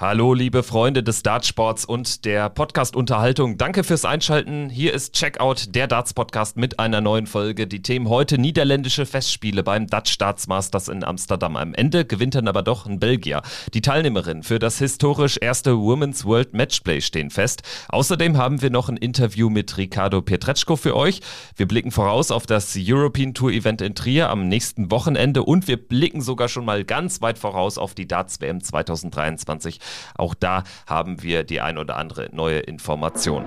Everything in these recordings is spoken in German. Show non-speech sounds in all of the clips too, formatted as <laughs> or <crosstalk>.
Hallo, liebe Freunde des Dartsports und der Podcast-Unterhaltung. Danke fürs Einschalten. Hier ist Checkout, der Darts-Podcast mit einer neuen Folge. Die Themen heute niederländische Festspiele beim Dutch Darts Masters in Amsterdam. Am Ende gewinnt dann aber doch ein Belgier. Die Teilnehmerinnen für das historisch erste Women's World Matchplay stehen fest. Außerdem haben wir noch ein Interview mit Ricardo Pietreczko für euch. Wir blicken voraus auf das European Tour Event in Trier am nächsten Wochenende und wir blicken sogar schon mal ganz weit voraus auf die Darts WM 2023. Auch da haben wir die ein oder andere neue Information.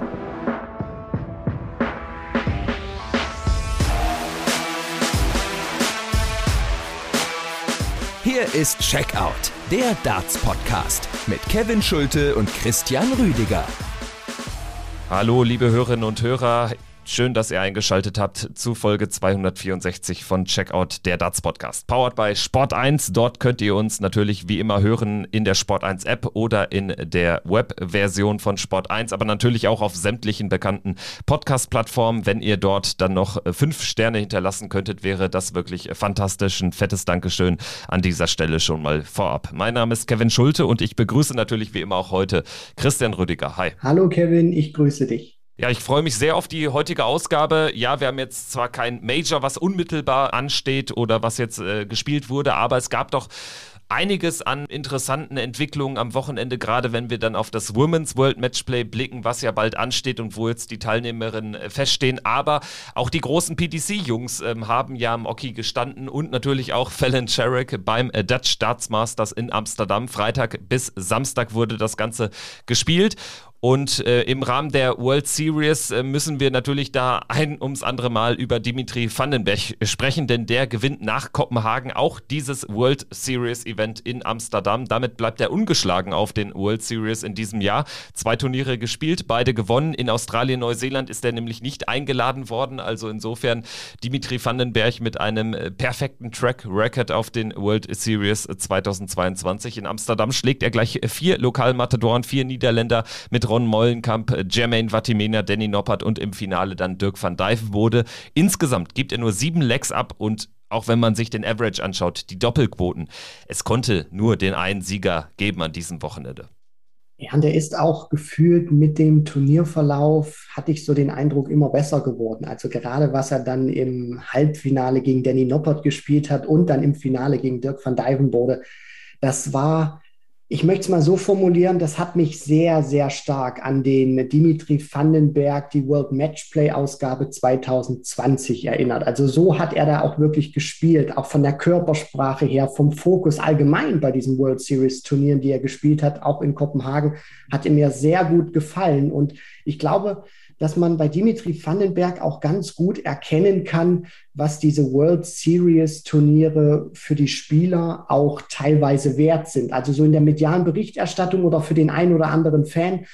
Hier ist Checkout, der Darts Podcast mit Kevin Schulte und Christian Rüdiger. Hallo, liebe Hörerinnen und Hörer. Schön, dass ihr eingeschaltet habt zu Folge 264 von Checkout der Darts Podcast. Powered by Sport 1. Dort könnt ihr uns natürlich wie immer hören in der Sport 1 App oder in der Web-Version von Sport 1, aber natürlich auch auf sämtlichen bekannten Podcast-Plattformen. Wenn ihr dort dann noch fünf Sterne hinterlassen könntet, wäre das wirklich fantastisch. Ein fettes Dankeschön an dieser Stelle schon mal vorab. Mein Name ist Kevin Schulte und ich begrüße natürlich wie immer auch heute Christian Rüdiger. Hi. Hallo Kevin, ich grüße dich. Ja, ich freue mich sehr auf die heutige Ausgabe. Ja, wir haben jetzt zwar kein Major, was unmittelbar ansteht oder was jetzt äh, gespielt wurde, aber es gab doch einiges an interessanten Entwicklungen am Wochenende, gerade wenn wir dann auf das Women's World Matchplay blicken, was ja bald ansteht und wo jetzt die Teilnehmerinnen äh, feststehen. Aber auch die großen PDC-Jungs ähm, haben ja am Oki gestanden und natürlich auch Fallon Sherrick beim äh, Dutch Starts Masters in Amsterdam. Freitag bis Samstag wurde das Ganze gespielt. Und äh, im Rahmen der World Series äh, müssen wir natürlich da ein ums andere Mal über Dimitri Vandenberg sprechen, denn der gewinnt nach Kopenhagen auch dieses World Series Event in Amsterdam. Damit bleibt er ungeschlagen auf den World Series in diesem Jahr. Zwei Turniere gespielt, beide gewonnen. In Australien, Neuseeland ist er nämlich nicht eingeladen worden. Also insofern Dimitri Vandenberg mit einem äh, perfekten Track Record auf den World Series 2022. In Amsterdam schlägt er gleich vier Lokalmatadoren, vier Niederländer mit Ron Mollenkamp, Jermaine Vatimena, Danny Noppert und im Finale dann Dirk van Dijvenbode. Insgesamt gibt er nur sieben Lecks ab und auch wenn man sich den Average anschaut, die Doppelquoten, es konnte nur den einen Sieger geben an diesem Wochenende. Ja, und der ist auch gefühlt mit dem Turnierverlauf, hatte ich so den Eindruck, immer besser geworden. Also gerade was er dann im Halbfinale gegen Danny Noppert gespielt hat und dann im Finale gegen Dirk van Dijvenbode, das war ich möchte es mal so formulieren, das hat mich sehr, sehr stark an den Dimitri Vandenberg, die World Matchplay Ausgabe 2020 erinnert. Also so hat er da auch wirklich gespielt, auch von der Körpersprache her, vom Fokus allgemein bei diesen World Series Turnieren, die er gespielt hat, auch in Kopenhagen, hat er mir sehr gut gefallen. Und ich glaube, dass man bei Dimitri Vandenberg auch ganz gut erkennen kann, was diese World Series Turniere für die Spieler auch teilweise wert sind. Also so in der medialen Berichterstattung oder für den einen oder anderen Fan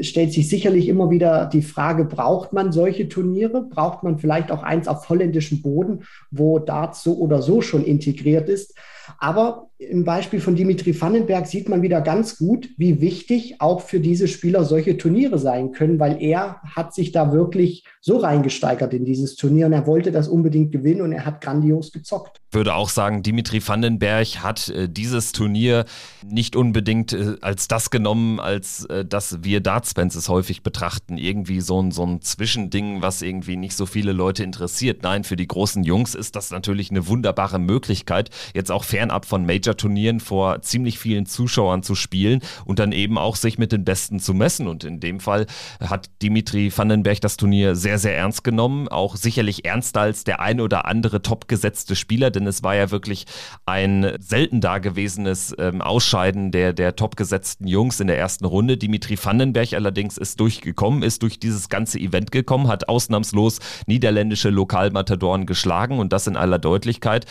stellt sich sicherlich immer wieder die Frage, braucht man solche Turniere? Braucht man vielleicht auch eins auf holländischem Boden, wo Darts so oder so schon integriert ist? Aber im Beispiel von Dimitri Vandenberg sieht man wieder ganz gut, wie wichtig auch für diese Spieler solche Turniere sein können, weil er hat sich da wirklich so reingesteigert in dieses Turnier und er wollte das unbedingt gewinnen und er hat grandios gezockt. Ich würde auch sagen, Dimitri Vandenberg hat äh, dieses Turnier nicht unbedingt äh, als das genommen, als äh, das wir Dartsfans es häufig betrachten. Irgendwie so ein, so ein Zwischending, was irgendwie nicht so viele Leute interessiert. Nein, für die großen Jungs ist das natürlich eine wunderbare Möglichkeit, jetzt auch fernab von Major-Turnieren vor ziemlich vielen Zuschauern zu spielen und dann eben auch sich mit den Besten zu messen. Und in dem Fall hat Dimitri Vandenberg das Turnier sehr, sehr ernst genommen. Auch sicherlich ernster als der ein oder andere topgesetzte Spieler denn es war ja wirklich ein selten dagewesenes ähm, Ausscheiden der, der topgesetzten Jungs in der ersten Runde. Dimitri Vandenberg allerdings ist durchgekommen, ist durch dieses ganze Event gekommen, hat ausnahmslos niederländische Lokalmatadoren geschlagen und das in aller Deutlichkeit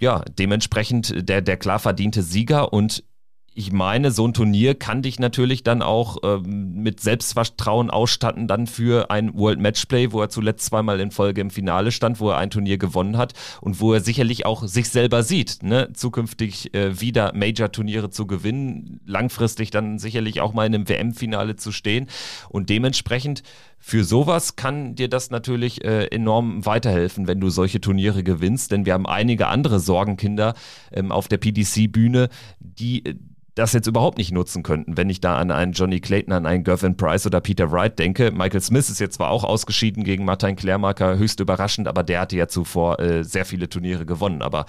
ja, dementsprechend der, der klar verdiente Sieger und ich meine, so ein Turnier kann dich natürlich dann auch ähm, mit Selbstvertrauen ausstatten, dann für ein World Matchplay, wo er zuletzt zweimal in Folge im Finale stand, wo er ein Turnier gewonnen hat und wo er sicherlich auch sich selber sieht, ne? zukünftig äh, wieder Major-Turniere zu gewinnen, langfristig dann sicherlich auch mal in einem WM-Finale zu stehen und dementsprechend für sowas kann dir das natürlich äh, enorm weiterhelfen, wenn du solche Turniere gewinnst, denn wir haben einige andere Sorgenkinder ähm, auf der PDC-Bühne, die äh, das jetzt überhaupt nicht nutzen könnten, wenn ich da an einen Johnny Clayton, an einen Gervin Price oder Peter Wright denke. Michael Smith ist jetzt zwar auch ausgeschieden gegen Martin Klärmarker, höchst überraschend, aber der hatte ja zuvor äh, sehr viele Turniere gewonnen. Aber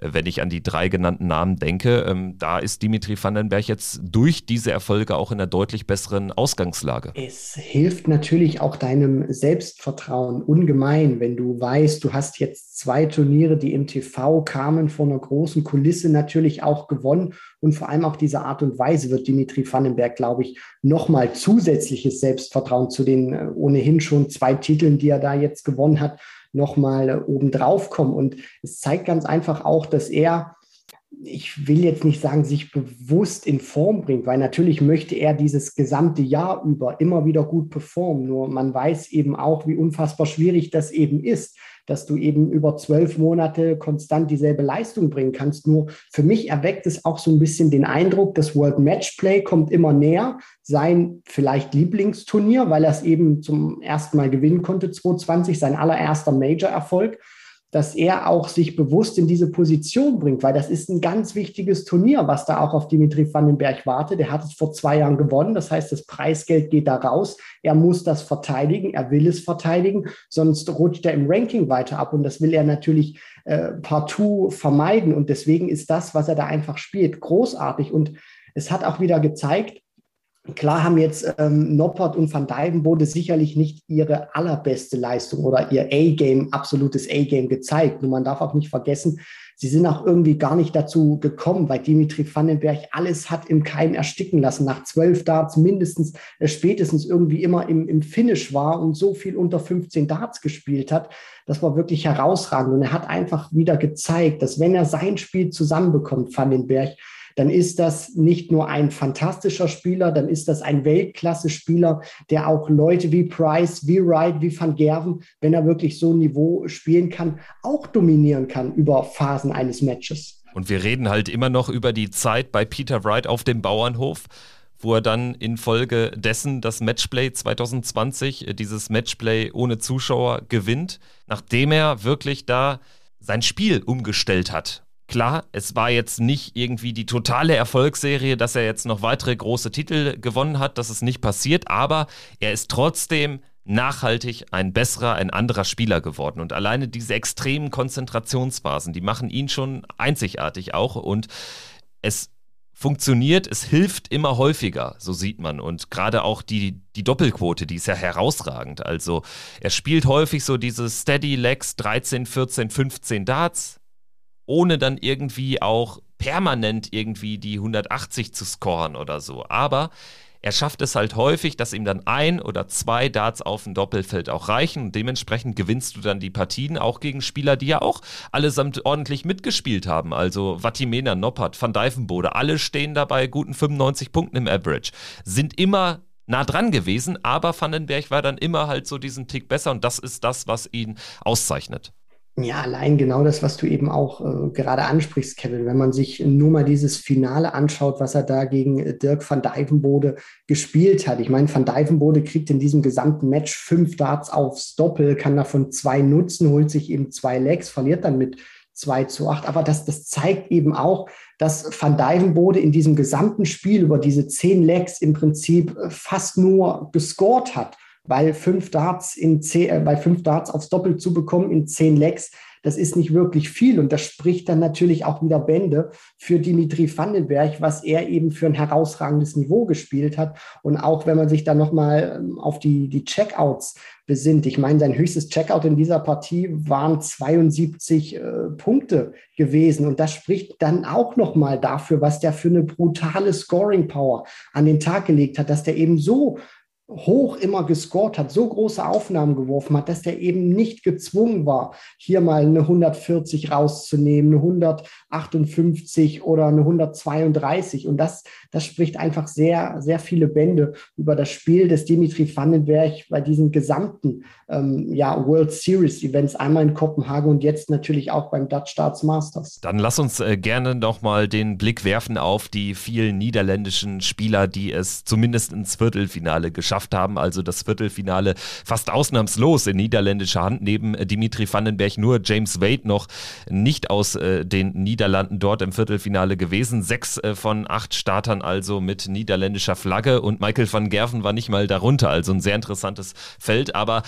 äh, wenn ich an die drei genannten Namen denke, ähm, da ist Dimitri Vandenberg jetzt durch diese Erfolge auch in einer deutlich besseren Ausgangslage. Es hilft natürlich auch deinem Selbstvertrauen ungemein, wenn du weißt, du hast jetzt zwei Turniere, die im TV kamen, vor einer großen Kulisse natürlich auch gewonnen und vor allem auch diese Art und Weise wird Dimitri Vandenberg, glaube ich, nochmal zusätzliches Selbstvertrauen zu den äh, ohnehin schon zwei Titeln, die er da jetzt gewonnen hat, nochmal äh, obendrauf kommen. Und es zeigt ganz einfach auch, dass er ich will jetzt nicht sagen, sich bewusst in Form bringt, weil natürlich möchte er dieses gesamte Jahr über immer wieder gut performen. Nur man weiß eben auch, wie unfassbar schwierig das eben ist dass du eben über zwölf Monate konstant dieselbe Leistung bringen kannst. Nur für mich erweckt es auch so ein bisschen den Eindruck, das World Matchplay kommt immer näher. Sein vielleicht Lieblingsturnier, weil er es eben zum ersten Mal gewinnen konnte, 2020, sein allererster Major-Erfolg dass er auch sich bewusst in diese Position bringt, weil das ist ein ganz wichtiges Turnier, was da auch auf Dimitri Vandenberg wartet. Er hat es vor zwei Jahren gewonnen, das heißt, das Preisgeld geht da raus. Er muss das verteidigen, er will es verteidigen, sonst rutscht er im Ranking weiter ab. Und das will er natürlich äh, partout vermeiden. Und deswegen ist das, was er da einfach spielt, großartig. Und es hat auch wieder gezeigt, Klar haben jetzt ähm, Noppert und Van Dijvenbode sicherlich nicht ihre allerbeste Leistung oder ihr A-Game, absolutes A-Game gezeigt. Nur man darf auch nicht vergessen, sie sind auch irgendwie gar nicht dazu gekommen, weil Dimitri Vandenberg alles hat im Keim ersticken lassen. Nach zwölf Darts mindestens, äh, spätestens irgendwie immer im, im Finish war und so viel unter 15 Darts gespielt hat. Das war wirklich herausragend. Und er hat einfach wieder gezeigt, dass wenn er sein Spiel zusammenbekommt, Vandenberg, dann ist das nicht nur ein fantastischer Spieler, dann ist das ein Weltklasse-Spieler, der auch Leute wie Price, wie Wright, wie Van Gerven, wenn er wirklich so ein Niveau spielen kann, auch dominieren kann über Phasen eines Matches. Und wir reden halt immer noch über die Zeit bei Peter Wright auf dem Bauernhof wo er dann infolge dessen das Matchplay 2020, äh, dieses Matchplay ohne Zuschauer gewinnt, nachdem er wirklich da sein Spiel umgestellt hat Klar, es war jetzt nicht irgendwie die totale Erfolgsserie, dass er jetzt noch weitere große Titel gewonnen hat, das ist nicht passiert, aber er ist trotzdem nachhaltig ein besserer, ein anderer Spieler geworden. Und alleine diese extremen Konzentrationsphasen, die machen ihn schon einzigartig auch. Und es funktioniert, es hilft immer häufiger, so sieht man. Und gerade auch die, die Doppelquote, die ist ja herausragend. Also er spielt häufig so diese Steady Legs 13, 14, 15 Darts ohne dann irgendwie auch permanent irgendwie die 180 zu scoren oder so. Aber er schafft es halt häufig, dass ihm dann ein oder zwei Darts auf dem Doppelfeld auch reichen und dementsprechend gewinnst du dann die Partien auch gegen Spieler, die ja auch allesamt ordentlich mitgespielt haben. Also Vatimena, Noppert, Van Dijvenbode, alle stehen dabei guten 95 Punkten im Average. Sind immer nah dran gewesen, aber Vandenberg war dann immer halt so diesen Tick besser und das ist das, was ihn auszeichnet. Ja, allein genau das, was du eben auch äh, gerade ansprichst, Kevin. Wenn man sich nur mal dieses Finale anschaut, was er da gegen äh, Dirk van Dijvenbode gespielt hat. Ich meine, van Dijvenbode kriegt in diesem gesamten Match fünf Darts aufs Doppel, kann davon zwei nutzen, holt sich eben zwei Legs, verliert dann mit 2 zu 8. Aber das, das zeigt eben auch, dass Van Dijvenbode in diesem gesamten Spiel über diese zehn Legs im Prinzip äh, fast nur gescored hat weil fünf Darts in zehn, äh, bei fünf Darts aufs Doppel zu bekommen in zehn Legs, das ist nicht wirklich viel. Und das spricht dann natürlich auch wieder Bände für Dimitri Vandenberg, was er eben für ein herausragendes Niveau gespielt hat. Und auch wenn man sich dann nochmal ähm, auf die, die Checkouts besinnt. Ich meine, sein höchstes Checkout in dieser Partie waren 72 äh, Punkte gewesen. Und das spricht dann auch nochmal dafür, was der für eine brutale Scoring Power an den Tag gelegt hat, dass der eben so hoch immer gescored hat, so große Aufnahmen geworfen hat, dass der eben nicht gezwungen war, hier mal eine 140 rauszunehmen, eine 158 oder eine 132. Und das, das spricht einfach sehr, sehr viele Bände über das Spiel des Dimitri Vandenberg bei diesen gesamten ähm, ja, World Series Events, einmal in Kopenhagen und jetzt natürlich auch beim Dutch Starts Masters. Dann lass uns äh, gerne nochmal den Blick werfen auf die vielen niederländischen Spieler, die es zumindest ins Viertelfinale geschafft geschafft haben. Also das Viertelfinale fast ausnahmslos in niederländischer Hand. Neben Dimitri Vandenberg nur James Wade noch nicht aus äh, den Niederlanden dort im Viertelfinale gewesen. Sechs äh, von acht Startern also mit niederländischer Flagge und Michael van Gerven war nicht mal darunter. Also ein sehr interessantes Feld. Aber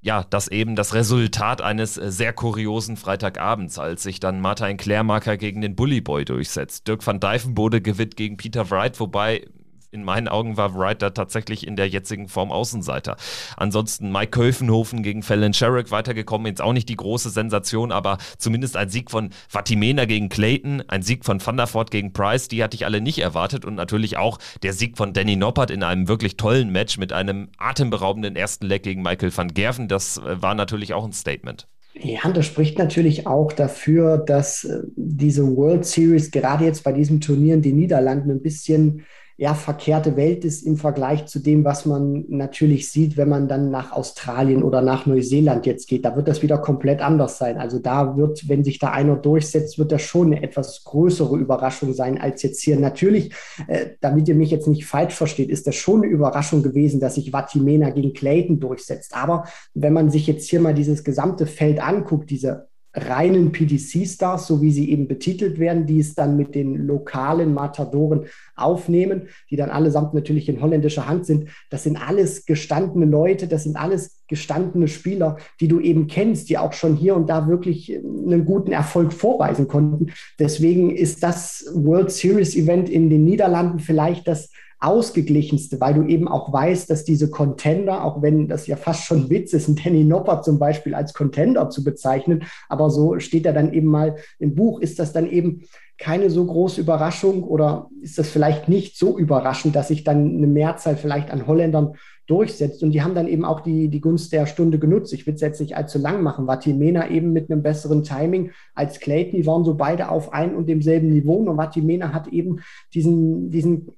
ja, das eben das Resultat eines äh, sehr kuriosen Freitagabends, als sich dann Martin Klärmarker gegen den Bullyboy durchsetzt. Dirk van Dijvenbode gewinnt gegen Peter Wright, wobei in meinen Augen war Wright da tatsächlich in der jetzigen Form Außenseiter. Ansonsten Mike Köfenhofen gegen Fallon Sherrick weitergekommen, jetzt auch nicht die große Sensation, aber zumindest ein Sieg von Fatimena gegen Clayton, ein Sieg von Voort gegen Price, die hatte ich alle nicht erwartet und natürlich auch der Sieg von Danny Noppert in einem wirklich tollen Match mit einem atemberaubenden ersten Leg gegen Michael van Gerven, das äh, war natürlich auch ein Statement. Ja, das spricht natürlich auch dafür, dass äh, diese World Series gerade jetzt bei diesem Turnier in den Niederlanden ein bisschen ja, verkehrte Welt ist im Vergleich zu dem, was man natürlich sieht, wenn man dann nach Australien oder nach Neuseeland jetzt geht. Da wird das wieder komplett anders sein. Also da wird, wenn sich da einer durchsetzt, wird das schon eine etwas größere Überraschung sein als jetzt hier. Natürlich, äh, damit ihr mich jetzt nicht falsch versteht, ist das schon eine Überraschung gewesen, dass sich Vatimena gegen Clayton durchsetzt. Aber wenn man sich jetzt hier mal dieses gesamte Feld anguckt, diese reinen PDC-Stars, so wie sie eben betitelt werden, die es dann mit den lokalen Matadoren aufnehmen, die dann allesamt natürlich in holländischer Hand sind. Das sind alles gestandene Leute, das sind alles gestandene Spieler, die du eben kennst, die auch schon hier und da wirklich einen guten Erfolg vorweisen konnten. Deswegen ist das World Series Event in den Niederlanden vielleicht das ausgeglichenste, weil du eben auch weißt, dass diese Contender, auch wenn das ja fast schon Witz ist, ein Danny Nopper zum Beispiel als Contender zu bezeichnen, aber so steht er dann eben mal im Buch, ist das dann eben keine so große Überraschung oder ist das vielleicht nicht so überraschend, dass sich dann eine Mehrzahl vielleicht an Holländern durchsetzt. Und die haben dann eben auch die, die Gunst der Stunde genutzt. Ich will es jetzt nicht allzu lang machen. Vatimena eben mit einem besseren Timing als Clayton. Die waren so beide auf ein und demselben Niveau. Und Vatimena hat eben diesen, diesen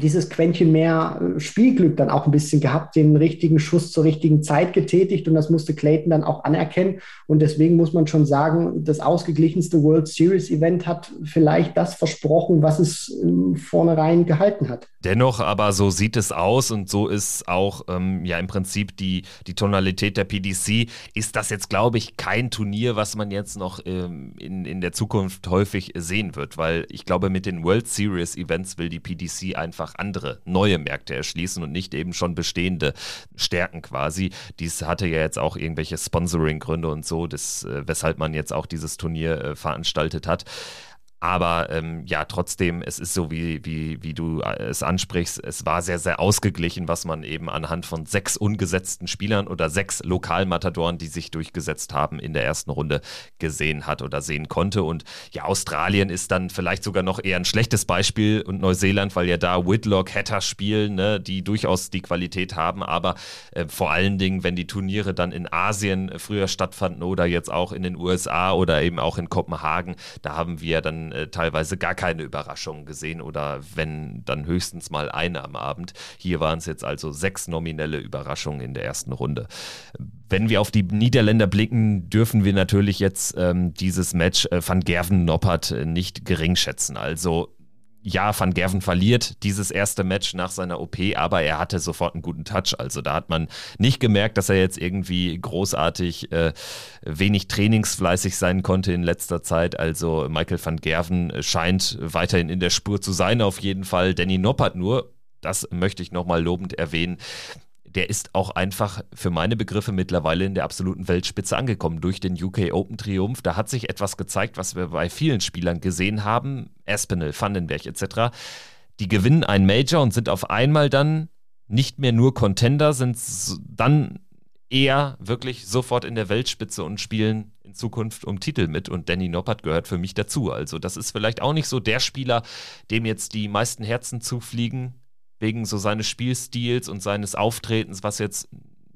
dieses Quäntchen mehr äh, Spielglück dann auch ein bisschen gehabt, den richtigen Schuss zur richtigen Zeit getätigt und das musste Clayton dann auch anerkennen. Und deswegen muss man schon sagen, das ausgeglichenste World Series Event hat vielleicht das versprochen, was es vornherein gehalten hat. Dennoch aber so sieht es aus und so ist auch ähm, ja im Prinzip die, die Tonalität der PDC. Ist das jetzt, glaube ich, kein Turnier, was man jetzt noch ähm, in, in der Zukunft häufig sehen wird, weil ich glaube, mit den World Series Events will die PDC einfach einfach andere neue Märkte erschließen und nicht eben schon bestehende stärken quasi. Dies hatte ja jetzt auch irgendwelche Sponsoring-Gründe und so, das, äh, weshalb man jetzt auch dieses Turnier äh, veranstaltet hat. Aber ähm, ja, trotzdem, es ist so, wie, wie, wie du äh, es ansprichst, es war sehr, sehr ausgeglichen, was man eben anhand von sechs ungesetzten Spielern oder sechs Lokalmatadoren, die sich durchgesetzt haben, in der ersten Runde gesehen hat oder sehen konnte. Und ja, Australien ist dann vielleicht sogar noch eher ein schlechtes Beispiel und Neuseeland, weil ja da Whitlock, Hatter spielen, ne, die durchaus die Qualität haben. Aber äh, vor allen Dingen, wenn die Turniere dann in Asien früher stattfanden oder jetzt auch in den USA oder eben auch in Kopenhagen, da haben wir dann äh, teilweise gar keine Überraschungen gesehen oder wenn dann höchstens mal eine am Abend. Hier waren es jetzt also sechs nominelle Überraschungen in der ersten Runde. Wenn wir auf die Niederländer blicken, dürfen wir natürlich jetzt ähm, dieses Match äh, Van Gerven-Noppert äh, nicht gering schätzen. Also ja, Van Gerven verliert dieses erste Match nach seiner OP, aber er hatte sofort einen guten Touch. Also da hat man nicht gemerkt, dass er jetzt irgendwie großartig äh, wenig trainingsfleißig sein konnte in letzter Zeit. Also Michael van Gerven scheint weiterhin in der Spur zu sein, auf jeden Fall. Danny Noppert nur, das möchte ich nochmal lobend erwähnen, der ist auch einfach für meine Begriffe mittlerweile in der absoluten Weltspitze angekommen durch den UK Open Triumph. Da hat sich etwas gezeigt, was wir bei vielen Spielern gesehen haben, Espinel, Vandenberg etc. Die gewinnen ein Major und sind auf einmal dann nicht mehr nur Contender, sind dann eher wirklich sofort in der Weltspitze und spielen in Zukunft um Titel mit und Danny Noppert gehört für mich dazu. Also das ist vielleicht auch nicht so der Spieler, dem jetzt die meisten Herzen zufliegen, wegen so seines Spielstils und seines Auftretens, was jetzt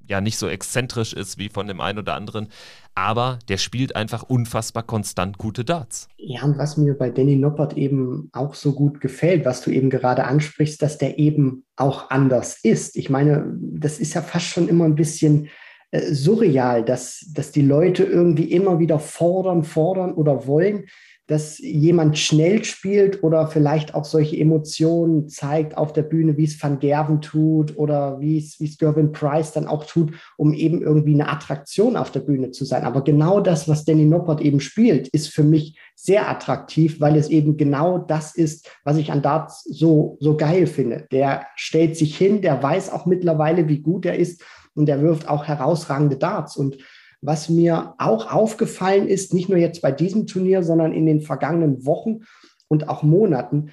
ja nicht so exzentrisch ist wie von dem einen oder anderen, aber der spielt einfach unfassbar konstant gute Darts. Ja, und was mir bei Danny Noppert eben auch so gut gefällt, was du eben gerade ansprichst, dass der eben auch anders ist. Ich meine, das ist ja fast schon immer ein bisschen äh, surreal, dass, dass die Leute irgendwie immer wieder fordern, fordern oder wollen, dass jemand schnell spielt oder vielleicht auch solche Emotionen zeigt auf der Bühne, wie es Van Gerven tut oder wie es, wie es Gervin Price dann auch tut, um eben irgendwie eine Attraktion auf der Bühne zu sein. Aber genau das, was Danny Noppert eben spielt, ist für mich sehr attraktiv, weil es eben genau das ist, was ich an Darts so, so geil finde. Der stellt sich hin, der weiß auch mittlerweile, wie gut er ist und der wirft auch herausragende Darts. Und was mir auch aufgefallen ist, nicht nur jetzt bei diesem Turnier, sondern in den vergangenen Wochen und auch Monaten,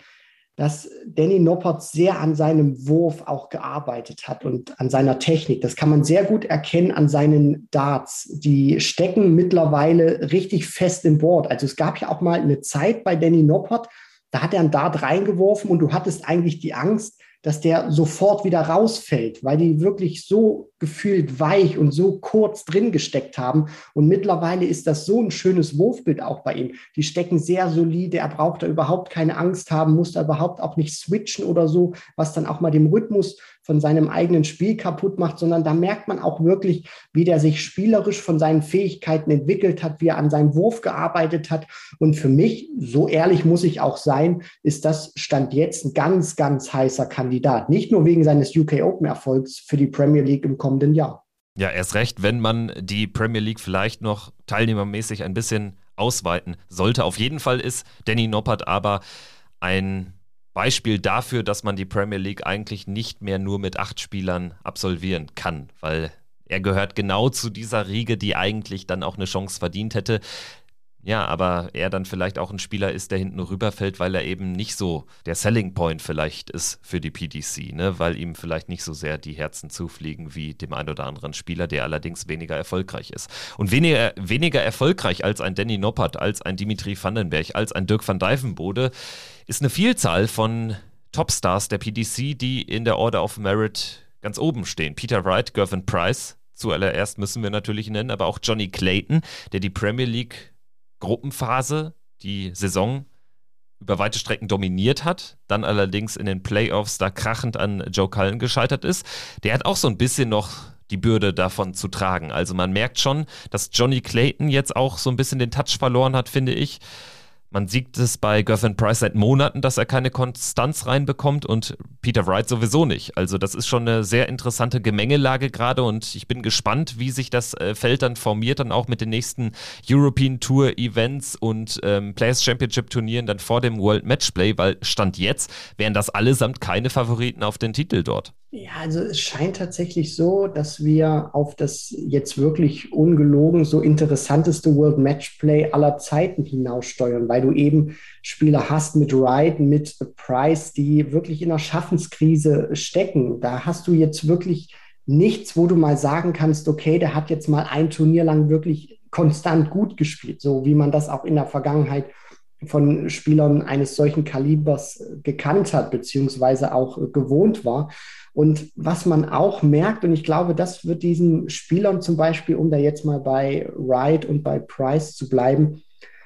dass Danny Noppert sehr an seinem Wurf auch gearbeitet hat und an seiner Technik. Das kann man sehr gut erkennen an seinen Darts. Die stecken mittlerweile richtig fest im Board. Also es gab ja auch mal eine Zeit bei Danny Noppert, da hat er einen Dart reingeworfen und du hattest eigentlich die Angst, dass der sofort wieder rausfällt, weil die wirklich so gefühlt weich und so kurz drin gesteckt haben. Und mittlerweile ist das so ein schönes Wurfbild auch bei ihm. Die stecken sehr solide, er braucht da überhaupt keine Angst haben, muss da überhaupt auch nicht switchen oder so, was dann auch mal dem Rhythmus von seinem eigenen Spiel kaputt macht, sondern da merkt man auch wirklich, wie der sich spielerisch von seinen Fähigkeiten entwickelt hat, wie er an seinem Wurf gearbeitet hat. Und für mich, so ehrlich muss ich auch sein, ist das Stand jetzt ein ganz, ganz heißer Kandidat. Nicht nur wegen seines UK Open Erfolgs für die Premier League im kommenden Jahr. Ja, erst recht, wenn man die Premier League vielleicht noch teilnehmermäßig ein bisschen ausweiten sollte. Auf jeden Fall ist Danny Noppert aber ein Beispiel dafür, dass man die Premier League eigentlich nicht mehr nur mit acht Spielern absolvieren kann, weil er gehört genau zu dieser Riege, die eigentlich dann auch eine Chance verdient hätte. Ja, aber er dann vielleicht auch ein Spieler ist, der hinten rüberfällt, weil er eben nicht so der Selling Point vielleicht ist für die PDC, ne? weil ihm vielleicht nicht so sehr die Herzen zufliegen wie dem einen oder anderen Spieler, der allerdings weniger erfolgreich ist. Und weniger, weniger erfolgreich als ein Danny Noppert, als ein Dimitri Vandenberg, als ein Dirk van Dijvenbode ist eine Vielzahl von Topstars der PDC, die in der Order of Merit ganz oben stehen. Peter Wright, Gervin Price, zuallererst müssen wir natürlich nennen, aber auch Johnny Clayton, der die Premier League Gruppenphase, die Saison über weite Strecken dominiert hat, dann allerdings in den Playoffs da krachend an Joe Cullen gescheitert ist. Der hat auch so ein bisschen noch die Bürde davon zu tragen. Also man merkt schon, dass Johnny Clayton jetzt auch so ein bisschen den Touch verloren hat, finde ich. Man sieht es bei Gervin Price seit Monaten, dass er keine Konstanz reinbekommt und Peter Wright sowieso nicht. Also das ist schon eine sehr interessante Gemengelage gerade und ich bin gespannt, wie sich das äh, Feld dann formiert, dann auch mit den nächsten European Tour Events und ähm, Players Championship Turnieren dann vor dem World Matchplay, weil Stand jetzt wären das allesamt keine Favoriten auf den Titel dort. Ja, also es scheint tatsächlich so, dass wir auf das jetzt wirklich ungelogen so interessanteste World Matchplay aller Zeiten hinaussteuern, weil du eben Spieler hast mit Wright, mit Price, die wirklich in einer Schaffenskrise stecken. Da hast du jetzt wirklich nichts, wo du mal sagen kannst, okay, der hat jetzt mal ein Turnier lang wirklich konstant gut gespielt, so wie man das auch in der Vergangenheit von Spielern eines solchen Kalibers gekannt hat, beziehungsweise auch gewohnt war. Und was man auch merkt, und ich glaube, das wird diesen Spielern zum Beispiel, um da jetzt mal bei Wright und bei Price zu bleiben,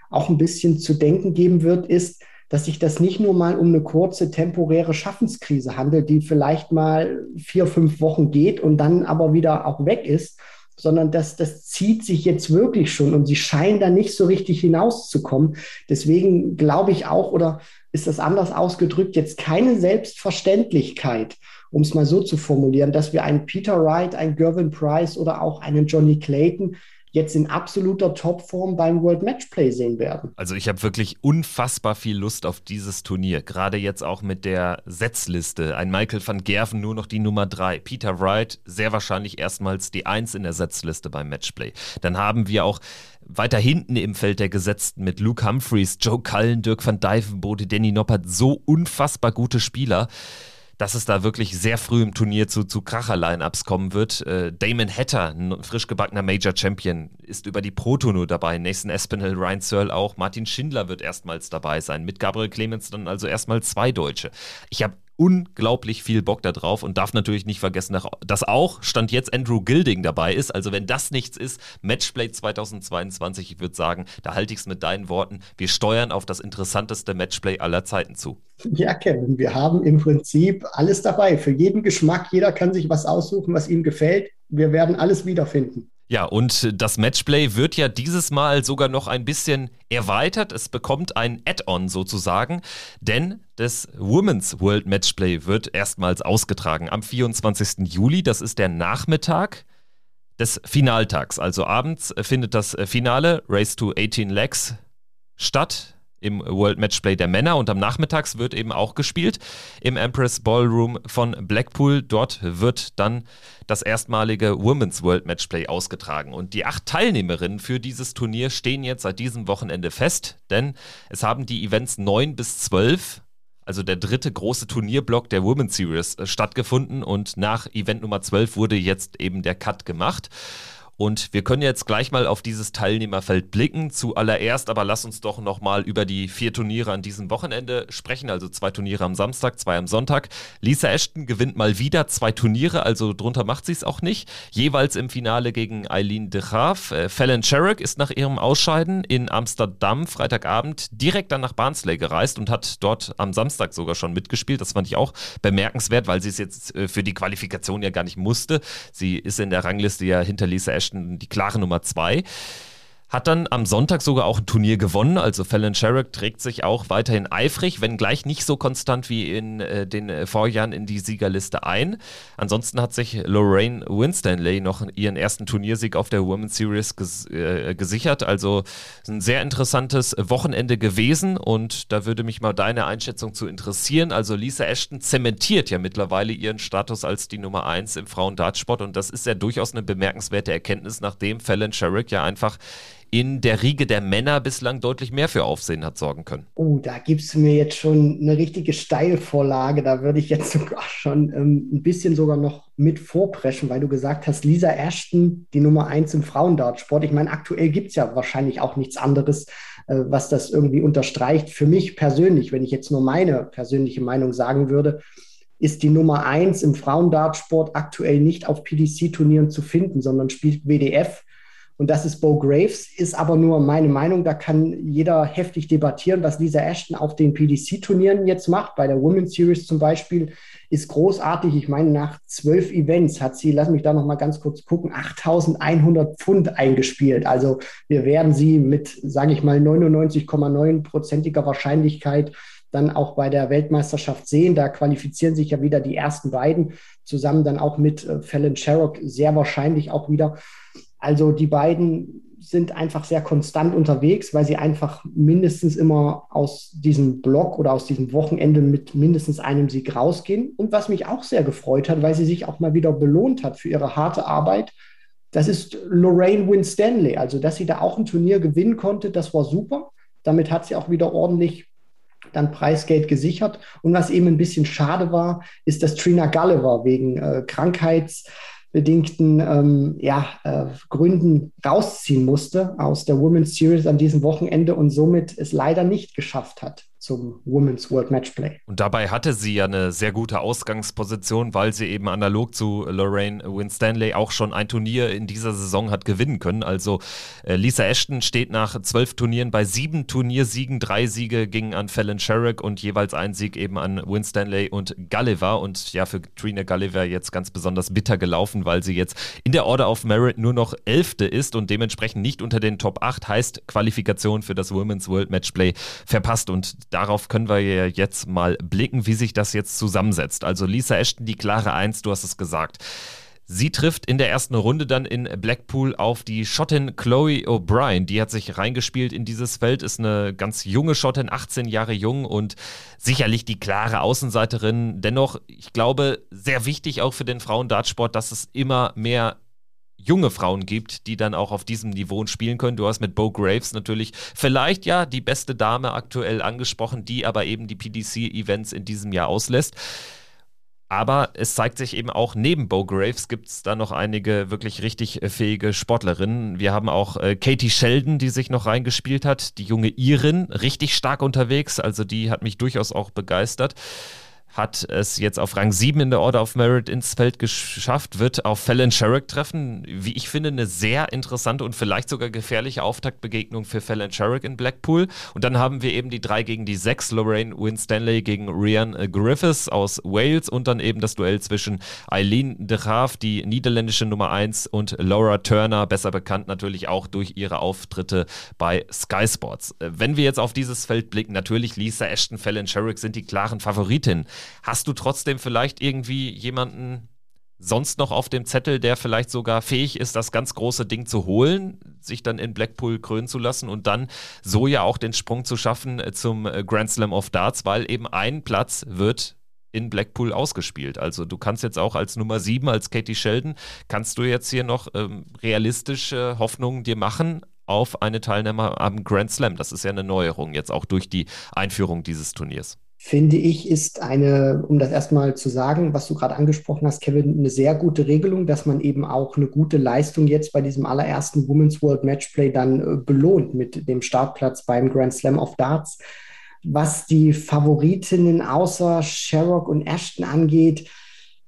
auch ein bisschen zu denken geben wird, ist, dass sich das nicht nur mal um eine kurze temporäre Schaffenskrise handelt, die vielleicht mal vier, fünf Wochen geht und dann aber wieder auch weg ist, sondern dass das zieht sich jetzt wirklich schon und sie scheinen da nicht so richtig hinauszukommen. Deswegen glaube ich auch, oder ist das anders ausgedrückt, jetzt keine Selbstverständlichkeit, um es mal so zu formulieren, dass wir einen Peter Wright, einen Gervin Price oder auch einen Johnny Clayton jetzt in absoluter Topform beim World Matchplay sehen werden. Also ich habe wirklich unfassbar viel Lust auf dieses Turnier, gerade jetzt auch mit der Setzliste. Ein Michael van Gerven nur noch die Nummer 3, Peter Wright sehr wahrscheinlich erstmals die 1 in der Setzliste beim Matchplay. Dann haben wir auch weiter hinten im Feld der Gesetzten mit Luke Humphreys, Joe Cullen, Dirk van Dijvenbode, Danny Noppert, so unfassbar gute Spieler dass es da wirklich sehr früh im Turnier zu, zu Kracher-Line-Ups kommen wird. Äh, Damon Hatter, ein frisch gebackener Major Champion, ist über die Proto nur dabei. Nathan Espinel, Ryan Searle auch. Martin Schindler wird erstmals dabei sein. Mit Gabriel Clemens dann also erstmal zwei Deutsche. Ich habe unglaublich viel Bock da drauf und darf natürlich nicht vergessen, dass auch Stand jetzt Andrew Gilding dabei ist. Also wenn das nichts ist, Matchplay 2022, ich würde sagen, da halte ich es mit deinen Worten. Wir steuern auf das interessanteste Matchplay aller Zeiten zu. Ja, Kevin, wir haben im Prinzip alles dabei. Für jeden Geschmack, jeder kann sich was aussuchen, was ihm gefällt. Wir werden alles wiederfinden. Ja, und das Matchplay wird ja dieses Mal sogar noch ein bisschen erweitert. Es bekommt ein Add-on sozusagen, denn das Women's World Matchplay wird erstmals ausgetragen am 24. Juli. Das ist der Nachmittag des Finaltags. Also abends findet das Finale Race to 18 Legs statt im World Matchplay der Männer und am Nachmittags wird eben auch gespielt im Empress Ballroom von Blackpool. Dort wird dann das erstmalige Women's World Matchplay ausgetragen und die acht Teilnehmerinnen für dieses Turnier stehen jetzt seit diesem Wochenende fest, denn es haben die Events 9 bis 12 also der dritte große Turnierblock der Women's Series äh, stattgefunden und nach Event Nummer 12 wurde jetzt eben der Cut gemacht. Und wir können jetzt gleich mal auf dieses Teilnehmerfeld blicken. Zuallererst aber lass uns doch nochmal über die vier Turniere an diesem Wochenende sprechen. Also zwei Turniere am Samstag, zwei am Sonntag. Lisa Ashton gewinnt mal wieder zwei Turniere, also drunter macht sie es auch nicht. Jeweils im Finale gegen Eileen de Graaf. Äh, Fallon Sherrick ist nach ihrem Ausscheiden in Amsterdam Freitagabend direkt dann nach Barnsley gereist und hat dort am Samstag sogar schon mitgespielt. Das fand ich auch bemerkenswert, weil sie es jetzt äh, für die Qualifikation ja gar nicht musste. Sie ist in der Rangliste ja hinter Lisa Ashton Die klare Nummer zwei. Hat dann am Sonntag sogar auch ein Turnier gewonnen. Also Fallon Sherrick trägt sich auch weiterhin eifrig, wenn gleich nicht so konstant wie in äh, den äh, Vorjahren in die Siegerliste ein. Ansonsten hat sich Lorraine Winstanley noch ihren ersten Turniersieg auf der Women's Series ges äh, gesichert. Also ein sehr interessantes Wochenende gewesen und da würde mich mal deine Einschätzung zu interessieren. Also Lisa Ashton zementiert ja mittlerweile ihren Status als die Nummer 1 im Frauendartsport und das ist ja durchaus eine bemerkenswerte Erkenntnis, nachdem Fallon Sherrick ja einfach in der Riege der Männer bislang deutlich mehr für Aufsehen hat sorgen können. Oh, da gibst du mir jetzt schon eine richtige Steilvorlage. Da würde ich jetzt <laughs> sogar schon ähm, ein bisschen sogar noch mit vorpreschen, weil du gesagt hast, Lisa Ashton, die Nummer eins im Frauendartsport. Ich meine, aktuell gibt es ja wahrscheinlich auch nichts anderes, äh, was das irgendwie unterstreicht. Für mich persönlich, wenn ich jetzt nur meine persönliche Meinung sagen würde, ist die Nummer eins im Frauendartsport aktuell nicht auf PDC-Turnieren zu finden, sondern spielt WDF und das ist Bo Graves, ist aber nur meine Meinung. Da kann jeder heftig debattieren, was Lisa Ashton auf den PDC-Turnieren jetzt macht. Bei der Women's Series zum Beispiel ist großartig. Ich meine, nach zwölf Events hat sie, lass mich da noch mal ganz kurz gucken, 8.100 Pfund eingespielt. Also wir werden sie mit, sage ich mal, 99,9-prozentiger Wahrscheinlichkeit dann auch bei der Weltmeisterschaft sehen. Da qualifizieren sich ja wieder die ersten beiden, zusammen dann auch mit äh, Fallon Sherrock sehr wahrscheinlich auch wieder. Also die beiden sind einfach sehr konstant unterwegs, weil sie einfach mindestens immer aus diesem Block oder aus diesem Wochenende mit mindestens einem Sieg rausgehen. Und was mich auch sehr gefreut hat, weil sie sich auch mal wieder belohnt hat für ihre harte Arbeit, das ist Lorraine Winstanley. Also, dass sie da auch ein Turnier gewinnen konnte, das war super. Damit hat sie auch wieder ordentlich dann Preisgeld gesichert. Und was eben ein bisschen schade war, ist, dass Trina Gulliver wegen äh, Krankheits- bedingten ähm, ja, äh, Gründen rausziehen musste aus der Women's Series an diesem Wochenende und somit es leider nicht geschafft hat zum Women's World Matchplay. Und dabei hatte sie ja eine sehr gute Ausgangsposition, weil sie eben analog zu Lorraine Winstanley auch schon ein Turnier in dieser Saison hat gewinnen können. Also äh, Lisa Ashton steht nach zwölf Turnieren bei sieben Turniersiegen. Drei Siege gingen an Fallon Sherrick und jeweils ein Sieg eben an Winstanley und Gulliver. Und ja, für Trina Gulliver jetzt ganz besonders bitter gelaufen, weil sie jetzt in der Order of Merit nur noch Elfte ist und dementsprechend nicht unter den Top 8 heißt Qualifikation für das Women's World Matchplay verpasst. Und darauf können wir ja jetzt mal blicken, wie sich das jetzt zusammensetzt. Also Lisa Ashton, die klare Eins, du hast es gesagt. Sie trifft in der ersten Runde dann in Blackpool auf die Schottin Chloe O'Brien. Die hat sich reingespielt in dieses Feld, ist eine ganz junge Schottin, 18 Jahre jung und sicherlich die klare Außenseiterin. Dennoch, ich glaube, sehr wichtig auch für den Frauendartsport, dass es immer mehr junge Frauen gibt, die dann auch auf diesem Niveau spielen können. Du hast mit Bo Graves natürlich vielleicht ja die beste Dame aktuell angesprochen, die aber eben die PDC-Events in diesem Jahr auslässt. Aber es zeigt sich eben auch, neben Bo Graves gibt es da noch einige wirklich richtig fähige Sportlerinnen. Wir haben auch äh, Katie Sheldon, die sich noch reingespielt hat, die junge Irin, richtig stark unterwegs. Also die hat mich durchaus auch begeistert. Hat es jetzt auf Rang 7 in der Order of Merit ins Feld geschafft, wird auf Fallon Sherrick treffen. Wie ich finde, eine sehr interessante und vielleicht sogar gefährliche Auftaktbegegnung für Fallon Sherrick in Blackpool. Und dann haben wir eben die 3 gegen die 6, Lorraine Winstanley gegen Rian Griffiths aus Wales und dann eben das Duell zwischen Eileen de Graaf, die niederländische Nummer 1 und Laura Turner, besser bekannt natürlich auch durch ihre Auftritte bei Sky Sports. Wenn wir jetzt auf dieses Feld blicken, natürlich Lisa Ashton, Fallon Sherrick sind die klaren Favoritinnen. Hast du trotzdem vielleicht irgendwie jemanden sonst noch auf dem Zettel, der vielleicht sogar fähig ist, das ganz große Ding zu holen, sich dann in Blackpool krönen zu lassen und dann so ja auch den Sprung zu schaffen äh, zum äh, Grand Slam of Darts, weil eben ein Platz wird in Blackpool ausgespielt. Also du kannst jetzt auch als Nummer 7, als Katie Sheldon, kannst du jetzt hier noch ähm, realistische Hoffnungen dir machen auf eine Teilnahme am Grand Slam. Das ist ja eine Neuerung jetzt auch durch die Einführung dieses Turniers finde ich, ist eine, um das erstmal zu sagen, was du gerade angesprochen hast, Kevin, eine sehr gute Regelung, dass man eben auch eine gute Leistung jetzt bei diesem allerersten Women's World Matchplay dann äh, belohnt mit dem Startplatz beim Grand Slam of Darts. Was die Favoritinnen außer Sherrock und Ashton angeht,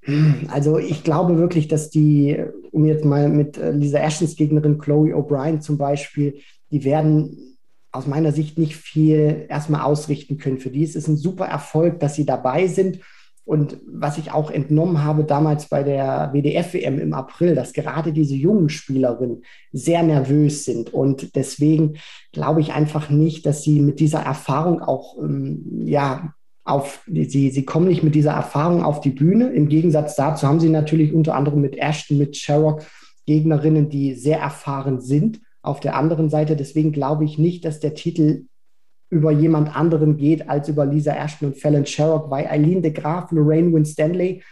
hm, also ich glaube wirklich, dass die, um jetzt mal mit äh, Lisa Ashtons Gegnerin Chloe O'Brien zum Beispiel, die werden aus meiner Sicht nicht viel erstmal ausrichten können. Für die ist es ein super Erfolg, dass sie dabei sind. Und was ich auch entnommen habe damals bei der WDF-WM im April, dass gerade diese jungen Spielerinnen sehr nervös sind. Und deswegen glaube ich einfach nicht, dass sie mit dieser Erfahrung auch, ähm, ja, auf, sie, sie kommen nicht mit dieser Erfahrung auf die Bühne. Im Gegensatz dazu haben sie natürlich unter anderem mit Ashton, mit Sherrock Gegnerinnen, die sehr erfahren sind auf der anderen Seite. Deswegen glaube ich nicht, dass der Titel über jemand anderen geht als über Lisa Ashton und Fallon Sherrock, weil Eileen de Graaf, Lorraine Winstanley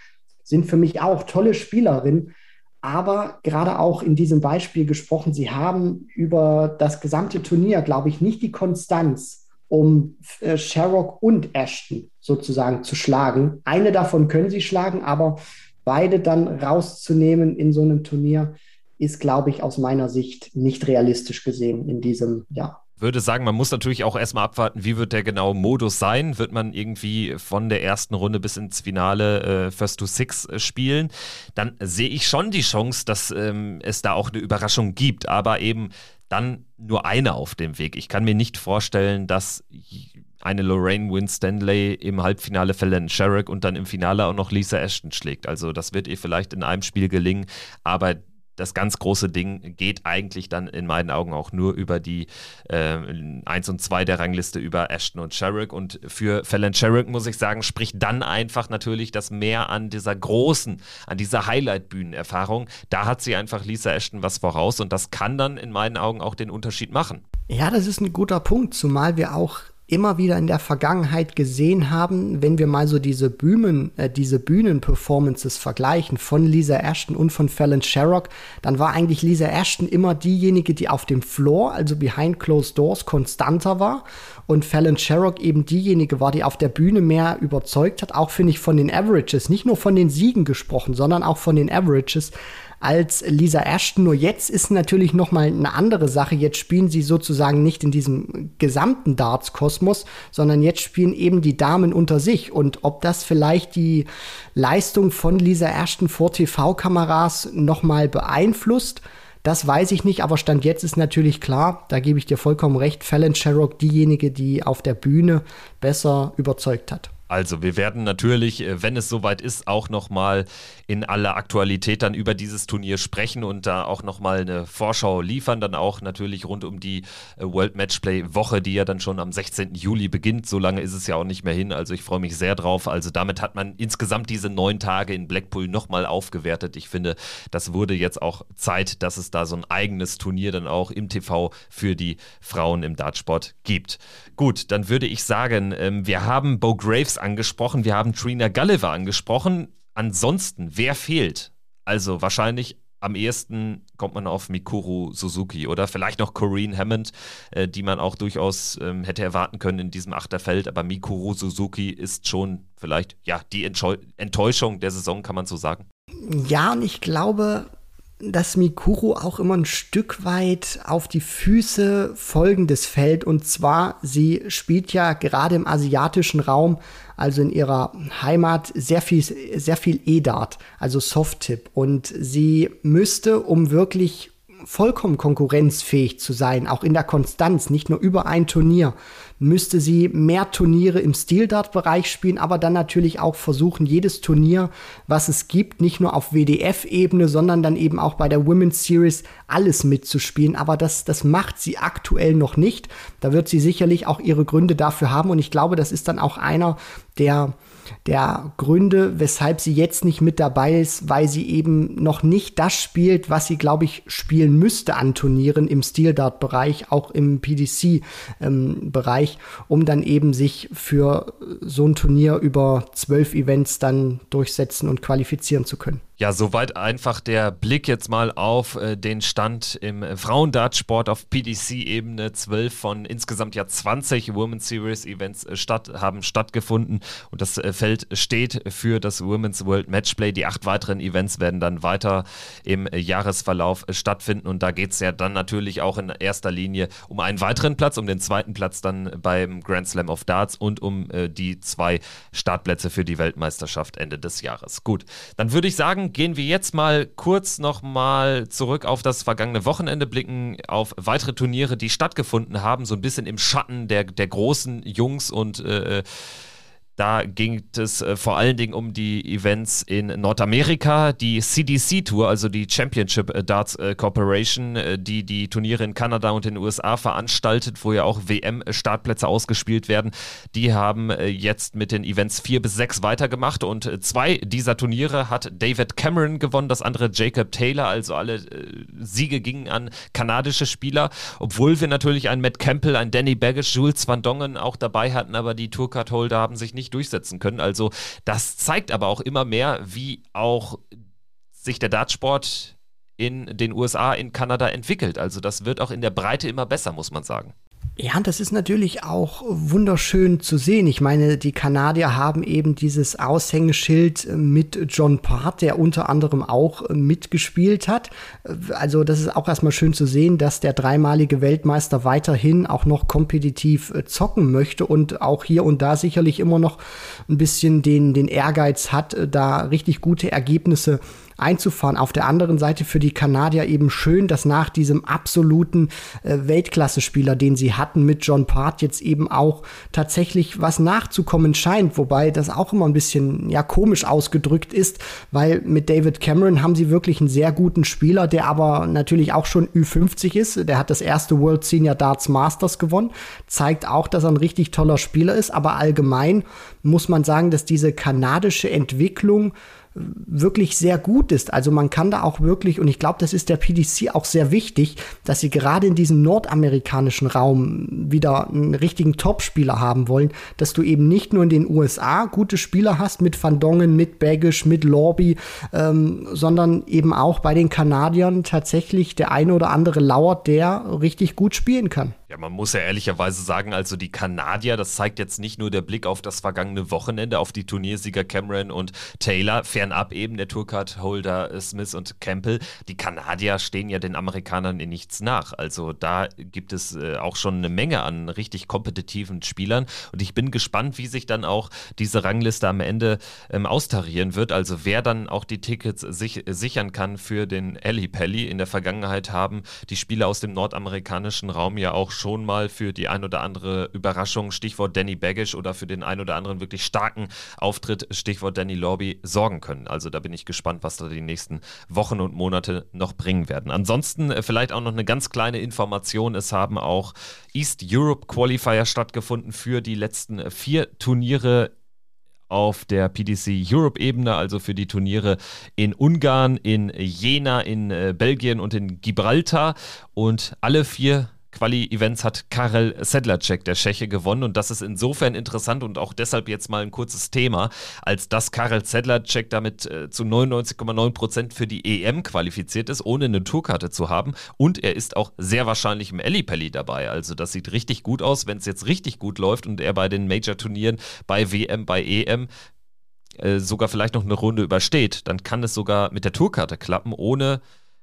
sind für mich auch tolle Spielerinnen. Aber gerade auch in diesem Beispiel gesprochen, sie haben über das gesamte Turnier, glaube ich, nicht die Konstanz, um äh, Sherrock und Ashton sozusagen zu schlagen. Eine davon können sie schlagen, aber beide dann rauszunehmen in so einem Turnier, ist, glaube ich, aus meiner Sicht nicht realistisch gesehen in diesem Jahr würde sagen, man muss natürlich auch erstmal abwarten, wie wird der genaue Modus sein. Wird man irgendwie von der ersten Runde bis ins Finale äh, First to Six äh, spielen? Dann sehe ich schon die Chance, dass ähm, es da auch eine Überraschung gibt, aber eben dann nur eine auf dem Weg. Ich kann mir nicht vorstellen, dass eine Lorraine Winstanley im Halbfinale Fallon Sherrick und dann im Finale auch noch Lisa Ashton schlägt. Also das wird ihr vielleicht in einem Spiel gelingen, aber das ganz große Ding geht eigentlich dann in meinen Augen auch nur über die äh, 1 und 2 der Rangliste über Ashton und Sherrick. Und für Fallon Sherrick muss ich sagen, spricht dann einfach natürlich das mehr an dieser großen, an dieser Highlight-Bühnenerfahrung. Da hat sie einfach Lisa Ashton was voraus und das kann dann in meinen Augen auch den Unterschied machen. Ja, das ist ein guter Punkt, zumal wir auch immer wieder in der Vergangenheit gesehen haben, wenn wir mal so diese Bühnen, äh, diese Bühnenperformances vergleichen von Lisa Ashton und von Fallon Sherrock, dann war eigentlich Lisa Ashton immer diejenige, die auf dem Floor, also behind closed doors, konstanter war und Fallon Sherrock eben diejenige war, die auf der Bühne mehr überzeugt hat, auch finde ich von den Averages, nicht nur von den Siegen gesprochen, sondern auch von den Averages als Lisa Ashton. Nur jetzt ist natürlich noch mal eine andere Sache. Jetzt spielen sie sozusagen nicht in diesem gesamten Darts-Kosmos, sondern jetzt spielen eben die Damen unter sich. Und ob das vielleicht die Leistung von Lisa Ashton vor TV-Kameras noch mal beeinflusst, das weiß ich nicht, aber Stand jetzt ist natürlich klar, da gebe ich dir vollkommen recht, Fallon Sherrock diejenige, die auf der Bühne besser überzeugt hat. Also wir werden natürlich, äh, wenn es soweit ist, auch nochmal in aller Aktualität dann über dieses Turnier sprechen und da auch nochmal eine Vorschau liefern. Dann auch natürlich rund um die äh, World Matchplay Woche, die ja dann schon am 16. Juli beginnt. So lange ist es ja auch nicht mehr hin. Also ich freue mich sehr drauf. Also damit hat man insgesamt diese neun Tage in Blackpool nochmal aufgewertet. Ich finde, das wurde jetzt auch Zeit, dass es da so ein eigenes Turnier dann auch im TV für die Frauen im Dartsport gibt. Gut, dann würde ich sagen, ähm, wir haben Bo Graves angesprochen, wir haben Trina Gulliver angesprochen. Ansonsten, wer fehlt? Also wahrscheinlich am ehesten kommt man auf Mikuru Suzuki oder vielleicht noch Corinne Hammond, äh, die man auch durchaus ähm, hätte erwarten können in diesem Achterfeld. Aber Mikuru Suzuki ist schon vielleicht ja die Enttäuschung der Saison, kann man so sagen. Ja, und ich glaube, dass Mikuru auch immer ein Stück weit auf die Füße Folgendes fällt. Und zwar, sie spielt ja gerade im asiatischen Raum, also in ihrer Heimat, sehr viel, sehr viel E-Dart, also Soft-Tip. Und sie müsste, um wirklich vollkommen konkurrenzfähig zu sein, auch in der Konstanz, nicht nur über ein Turnier, müsste sie mehr Turniere im Stil-Dart-Bereich spielen, aber dann natürlich auch versuchen, jedes Turnier, was es gibt, nicht nur auf WDF-Ebene, sondern dann eben auch bei der Women's Series alles mitzuspielen. Aber das, das macht sie aktuell noch nicht. Da wird sie sicherlich auch ihre Gründe dafür haben und ich glaube, das ist dann auch einer der der Gründe, weshalb sie jetzt nicht mit dabei ist, weil sie eben noch nicht das spielt, was sie, glaube ich, spielen müsste an Turnieren im Steel Dart Bereich, auch im PDC ähm, Bereich, um dann eben sich für so ein Turnier über zwölf Events dann durchsetzen und qualifizieren zu können. Ja, soweit einfach der Blick jetzt mal auf äh, den Stand im äh, Frauendartsport auf PDC-Ebene. Zwölf von insgesamt ja 20 Women's Series Events äh, statt, haben stattgefunden und das äh, Feld steht für das Women's World Matchplay. Die acht weiteren Events werden dann weiter im Jahresverlauf stattfinden und da geht es ja dann natürlich auch in erster Linie um einen weiteren Platz, um den zweiten Platz dann beim Grand Slam of Darts und um die zwei Startplätze für die Weltmeisterschaft Ende des Jahres. Gut, dann würde ich sagen, gehen wir jetzt mal kurz nochmal zurück auf das vergangene Wochenende, blicken auf weitere Turniere, die stattgefunden haben, so ein bisschen im Schatten der, der großen Jungs und äh, da ging es äh, vor allen Dingen um die Events in Nordamerika, die CDC Tour, also die Championship äh, Darts äh, Corporation, äh, die die Turniere in Kanada und den USA veranstaltet, wo ja auch WM-Startplätze ausgespielt werden. Die haben äh, jetzt mit den Events 4 bis 6 weitergemacht und äh, zwei dieser Turniere hat David Cameron gewonnen, das andere Jacob Taylor, also alle Siege gingen an kanadische Spieler, obwohl wir natürlich einen Matt Campbell, einen Danny Baggish, Jules Van Dongen auch dabei hatten, aber die Tourcard-Holder haben sich nicht nicht durchsetzen können. Also das zeigt aber auch immer mehr, wie auch sich der Dartsport in den USA, in Kanada entwickelt. Also das wird auch in der Breite immer besser, muss man sagen. Ja, das ist natürlich auch wunderschön zu sehen. Ich meine, die Kanadier haben eben dieses Aushängeschild mit John Part, der unter anderem auch mitgespielt hat. Also das ist auch erstmal schön zu sehen, dass der dreimalige Weltmeister weiterhin auch noch kompetitiv zocken möchte und auch hier und da sicherlich immer noch ein bisschen den, den Ehrgeiz hat, da richtig gute Ergebnisse einzufahren. Auf der anderen Seite für die Kanadier eben schön, dass nach diesem absoluten äh, Weltklasse-Spieler, den sie hatten mit John Part, jetzt eben auch tatsächlich was nachzukommen scheint. Wobei das auch immer ein bisschen ja komisch ausgedrückt ist, weil mit David Cameron haben sie wirklich einen sehr guten Spieler, der aber natürlich auch schon Ü50 ist. Der hat das erste World Senior Darts Masters gewonnen. Zeigt auch, dass er ein richtig toller Spieler ist. Aber allgemein muss man sagen, dass diese kanadische Entwicklung wirklich sehr gut ist. Also man kann da auch wirklich, und ich glaube, das ist der PDC auch sehr wichtig, dass sie gerade in diesem nordamerikanischen Raum wieder einen richtigen Topspieler haben wollen, dass du eben nicht nur in den USA gute Spieler hast mit Van Dongen, mit Baggish, mit Lorby, ähm, sondern eben auch bei den Kanadiern tatsächlich der eine oder andere lauert, der richtig gut spielen kann. Ja, man muss ja ehrlicherweise sagen, also die Kanadier, das zeigt jetzt nicht nur der Blick auf das vergangene Wochenende, auf die Turniersieger Cameron und Taylor, fernab eben der Tourcard-Holder Smith und Campbell. Die Kanadier stehen ja den Amerikanern in nichts nach. Also da gibt es äh, auch schon eine Menge an richtig kompetitiven Spielern und ich bin gespannt, wie sich dann auch diese Rangliste am Ende ähm, austarieren wird. Also wer dann auch die Tickets sich, sichern kann für den Alley Pally. In der Vergangenheit haben die Spieler aus dem nordamerikanischen Raum ja auch schon mal für die ein oder andere Überraschung, Stichwort Danny Baggish, oder für den ein oder anderen wirklich starken Auftritt, Stichwort Danny Lorby, sorgen können. Also da bin ich gespannt, was da die nächsten Wochen und Monate noch bringen werden. Ansonsten äh, vielleicht auch noch eine ganz kleine Information. Es haben auch East Europe Qualifier stattgefunden für die letzten äh, vier Turniere auf der PDC Europe-Ebene, also für die Turniere in Ungarn, in Jena, in äh, Belgien und in Gibraltar. Und alle vier Quali-Events hat Karel Sedlacek, der Tscheche, gewonnen. Und das ist insofern interessant und auch deshalb jetzt mal ein kurzes Thema, als dass Karel Sedlacek damit äh, zu 99,9 Prozent für die EM qualifiziert ist, ohne eine Tourkarte zu haben. Und er ist auch sehr wahrscheinlich im Ellipelli dabei. Also das sieht richtig gut aus, wenn es jetzt richtig gut läuft und er bei den Major-Turnieren, bei WM, bei EM äh, sogar vielleicht noch eine Runde übersteht, dann kann es sogar mit der Tourkarte klappen, ohne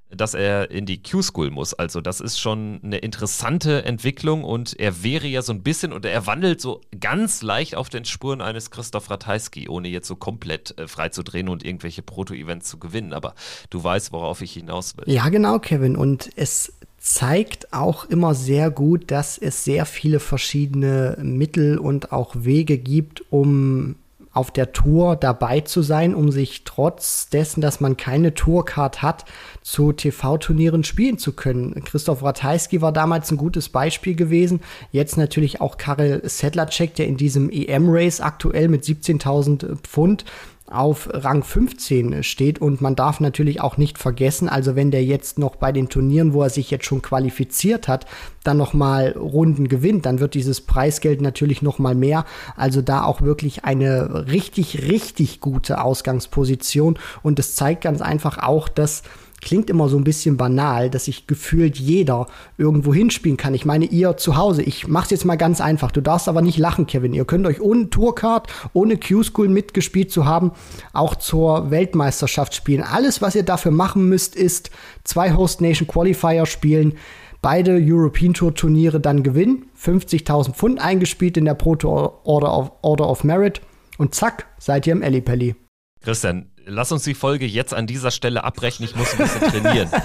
dass er in die Q-School muss. Also das ist schon eine interessante Entwicklung und er wäre ja so ein bisschen oder er wandelt so ganz leicht auf den Spuren eines Christoph Ratajski, ohne jetzt so komplett äh, frei zu drehen und irgendwelche Proto-Events zu gewinnen. Aber du weißt, worauf ich hinaus will. Ja, genau, Kevin. Und es zeigt auch immer sehr gut, dass es sehr viele verschiedene Mittel und auch Wege gibt, um auf der Tour dabei zu sein, um sich trotz dessen, dass man keine Tourcard hat, zu TV-Turnieren spielen zu können. Christoph Ratajski war damals ein gutes Beispiel gewesen. Jetzt natürlich auch Karel Sedlacek, der in diesem EM-Race aktuell mit 17.000 Pfund auf Rang 15 steht und man darf natürlich auch nicht vergessen, also wenn der jetzt noch bei den Turnieren, wo er sich jetzt schon qualifiziert hat, dann noch mal Runden gewinnt, dann wird dieses Preisgeld natürlich noch mal mehr, also da auch wirklich eine richtig richtig gute Ausgangsposition. Und es zeigt ganz einfach auch, dass klingt immer so ein bisschen banal, dass sich gefühlt jeder irgendwo hinspielen kann. Ich meine, ihr zu Hause, ich mach's jetzt mal ganz einfach. Du darfst aber nicht lachen, Kevin. Ihr könnt euch ohne Tourcard, ohne Q-School mitgespielt zu haben, auch zur Weltmeisterschaft spielen. Alles, was ihr dafür machen müsst, ist zwei Host Nation Qualifier spielen, beide European Tour Turniere dann gewinnen, 50.000 Pfund eingespielt in der Proto Order of, Order of Merit und zack, seid ihr im Ellipelli. Christian, lass uns die Folge jetzt an dieser Stelle abbrechen. Ich muss ein bisschen trainieren. <laughs>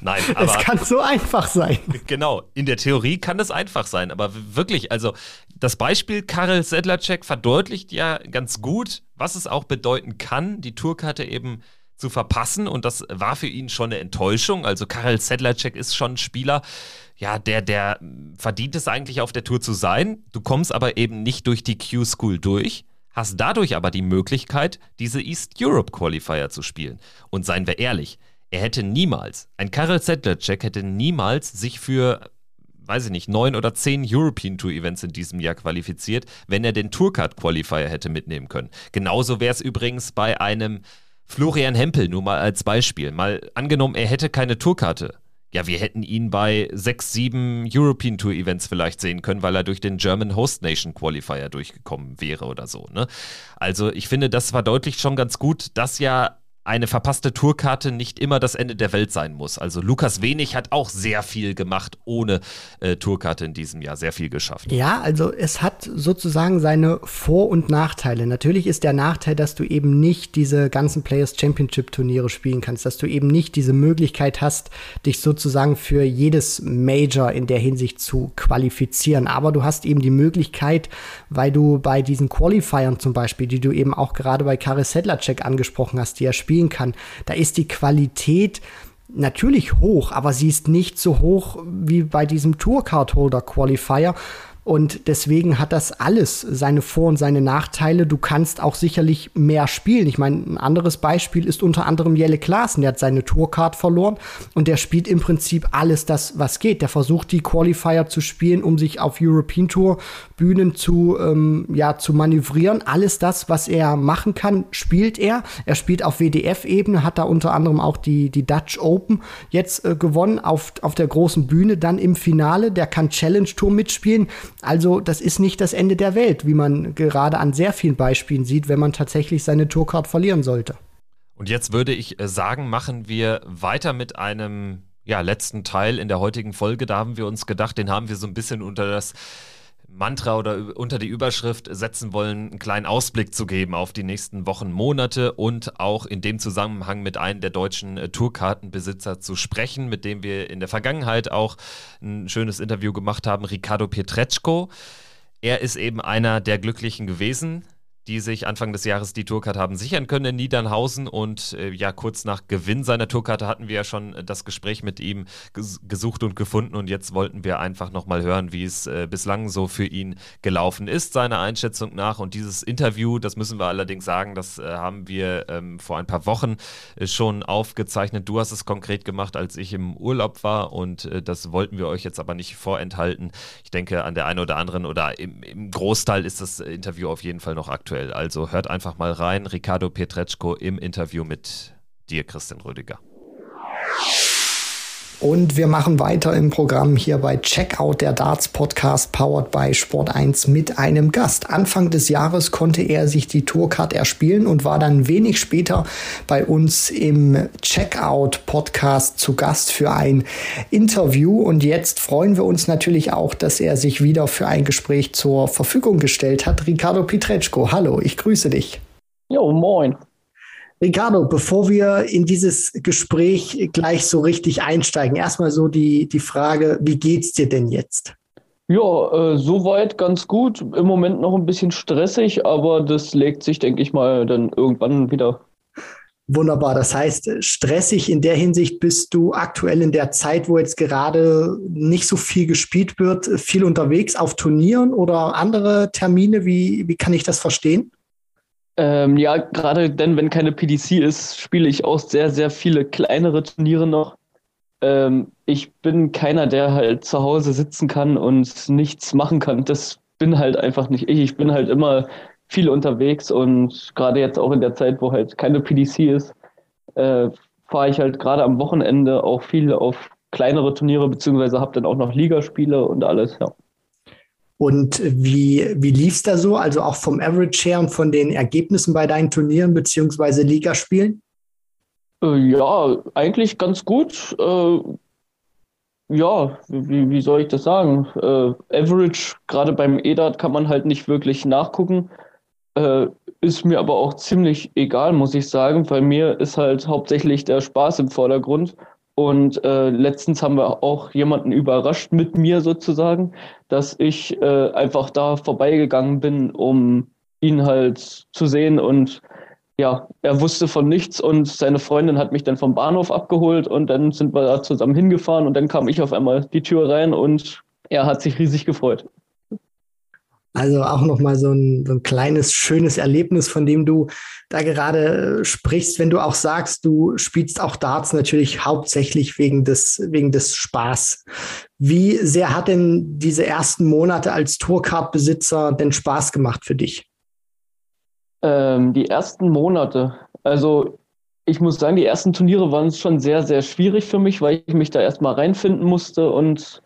Nein, aber. Es kann so einfach sein. Genau, in der Theorie kann es einfach sein, aber wirklich, also das Beispiel Karel Sedlacek verdeutlicht ja ganz gut, was es auch bedeuten kann, die Tourkarte eben zu verpassen und das war für ihn schon eine Enttäuschung. Also Karel Sedlacek ist schon ein Spieler, ja, der, der verdient es eigentlich auf der Tour zu sein. Du kommst aber eben nicht durch die Q-School durch hast dadurch aber die Möglichkeit, diese East Europe Qualifier zu spielen. Und seien wir ehrlich, er hätte niemals, ein Karel Sedlacek hätte niemals sich für, weiß ich nicht, neun oder zehn European Tour Events in diesem Jahr qualifiziert, wenn er den Tourcard Qualifier hätte mitnehmen können. Genauso wäre es übrigens bei einem Florian Hempel, nur mal als Beispiel. Mal angenommen, er hätte keine Tourkarte ja, wir hätten ihn bei sechs, sieben European Tour Events vielleicht sehen können, weil er durch den German Host Nation Qualifier durchgekommen wäre oder so. Ne? Also ich finde, das verdeutlicht schon ganz gut, dass ja eine verpasste Tourkarte nicht immer das Ende der Welt sein muss. Also Lukas Wenig hat auch sehr viel gemacht ohne äh, Tourkarte in diesem Jahr, sehr viel geschafft. Ja, also es hat sozusagen seine Vor- und Nachteile. Natürlich ist der Nachteil, dass du eben nicht diese ganzen Players Championship Turniere spielen kannst, dass du eben nicht diese Möglichkeit hast, dich sozusagen für jedes Major in der Hinsicht zu qualifizieren. Aber du hast eben die Möglichkeit, weil du bei diesen Qualifiern zum Beispiel, die du eben auch gerade bei Karis Sedlacek angesprochen hast, die er spielt, spielen kann. Da ist die Qualität natürlich hoch, aber sie ist nicht so hoch wie bei diesem Tourcard Holder Qualifier, und deswegen hat das alles seine Vor- und seine Nachteile. Du kannst auch sicherlich mehr spielen. Ich meine, ein anderes Beispiel ist unter anderem Jelle Klaassen. Der hat seine Tourcard verloren und der spielt im Prinzip alles das, was geht. Der versucht die Qualifier zu spielen, um sich auf European Tour Bühnen zu, ähm, ja, zu manövrieren. Alles das, was er machen kann, spielt er. Er spielt auf WDF-Ebene, hat da unter anderem auch die, die Dutch Open jetzt äh, gewonnen auf, auf der großen Bühne, dann im Finale. Der kann Challenge Tour mitspielen. Also das ist nicht das Ende der Welt, wie man gerade an sehr vielen Beispielen sieht, wenn man tatsächlich seine Tourcard verlieren sollte. Und jetzt würde ich äh, sagen, machen wir weiter mit einem ja, letzten Teil in der heutigen Folge. Da haben wir uns gedacht, den haben wir so ein bisschen unter das Mantra oder unter die Überschrift setzen wollen, einen kleinen Ausblick zu geben auf die nächsten Wochen, Monate und auch in dem Zusammenhang mit einem der deutschen äh, Tourkartenbesitzer zu sprechen, mit dem wir in der Vergangenheit auch ein schönes Interview gemacht haben, Ricardo Pietreczko. Er ist eben einer der Glücklichen gewesen, die sich Anfang des Jahres die Tourkarte haben sichern können in Niedernhausen. Und äh, ja, kurz nach Gewinn seiner Tourkarte hatten wir ja schon das Gespräch mit ihm ges gesucht und gefunden. Und jetzt wollten wir einfach nochmal hören, wie es äh, bislang so für ihn gelaufen ist, seiner Einschätzung nach. Und dieses Interview, das müssen wir allerdings sagen, das äh, haben wir ähm, vor ein paar Wochen äh, schon aufgezeichnet. Du hast es konkret gemacht, als ich im Urlaub war. Und äh, das wollten wir euch jetzt aber nicht vorenthalten. Ich denke, an der einen oder anderen oder im, im Großteil ist das Interview auf jeden Fall noch aktuell aktuell. Also hört einfach mal rein. Ricardo Pietreczko im Interview mit dir, Christian Rüdiger. Und wir machen weiter im Programm hier bei Checkout der Darts Podcast powered by Sport 1 mit einem Gast. Anfang des Jahres konnte er sich die Tourcard erspielen und war dann wenig später bei uns im Checkout Podcast zu Gast für ein Interview. Und jetzt freuen wir uns natürlich auch, dass er sich wieder für ein Gespräch zur Verfügung gestellt hat. Ricardo Pietreczko, hallo, ich grüße dich. Jo, moin. Ricardo, bevor wir in dieses Gespräch gleich so richtig einsteigen, erstmal so die, die Frage, wie geht's dir denn jetzt? Ja, äh, soweit ganz gut. Im Moment noch ein bisschen stressig, aber das legt sich, denke ich mal, dann irgendwann wieder. Wunderbar. Das heißt, stressig in der Hinsicht bist du aktuell in der Zeit, wo jetzt gerade nicht so viel gespielt wird, viel unterwegs auf Turnieren oder andere Termine. Wie, wie kann ich das verstehen? Ähm, ja, gerade denn, wenn keine PDC ist, spiele ich auch sehr, sehr viele kleinere Turniere noch. Ähm, ich bin keiner, der halt zu Hause sitzen kann und nichts machen kann. Das bin halt einfach nicht ich. Ich bin halt immer viel unterwegs und gerade jetzt auch in der Zeit, wo halt keine PDC ist, äh, fahre ich halt gerade am Wochenende auch viel auf kleinere Turniere, beziehungsweise habe dann auch noch Ligaspiele und alles, ja. Und wie, wie lief es da so? Also auch vom Average her und von den Ergebnissen bei deinen Turnieren beziehungsweise Ligaspielen? Äh, ja, eigentlich ganz gut. Äh, ja, wie, wie soll ich das sagen? Äh, Average, gerade beim EDAT kann man halt nicht wirklich nachgucken. Ist mir aber auch ziemlich egal, muss ich sagen. Bei mir ist halt hauptsächlich der Spaß im Vordergrund. Und äh, letztens haben wir auch jemanden überrascht mit mir sozusagen, dass ich äh, einfach da vorbeigegangen bin, um ihn halt zu sehen. Und ja, er wusste von nichts und seine Freundin hat mich dann vom Bahnhof abgeholt und dann sind wir da zusammen hingefahren und dann kam ich auf einmal die Tür rein und er hat sich riesig gefreut. Also auch nochmal so ein, so ein kleines, schönes Erlebnis, von dem du da gerade äh, sprichst, wenn du auch sagst, du spielst auch Darts natürlich hauptsächlich wegen des, wegen des Spaß. Wie sehr hat denn diese ersten Monate als Tourcard-Besitzer denn Spaß gemacht für dich? Ähm, die ersten Monate, also ich muss sagen, die ersten Turniere waren schon sehr, sehr schwierig für mich, weil ich mich da erstmal reinfinden musste und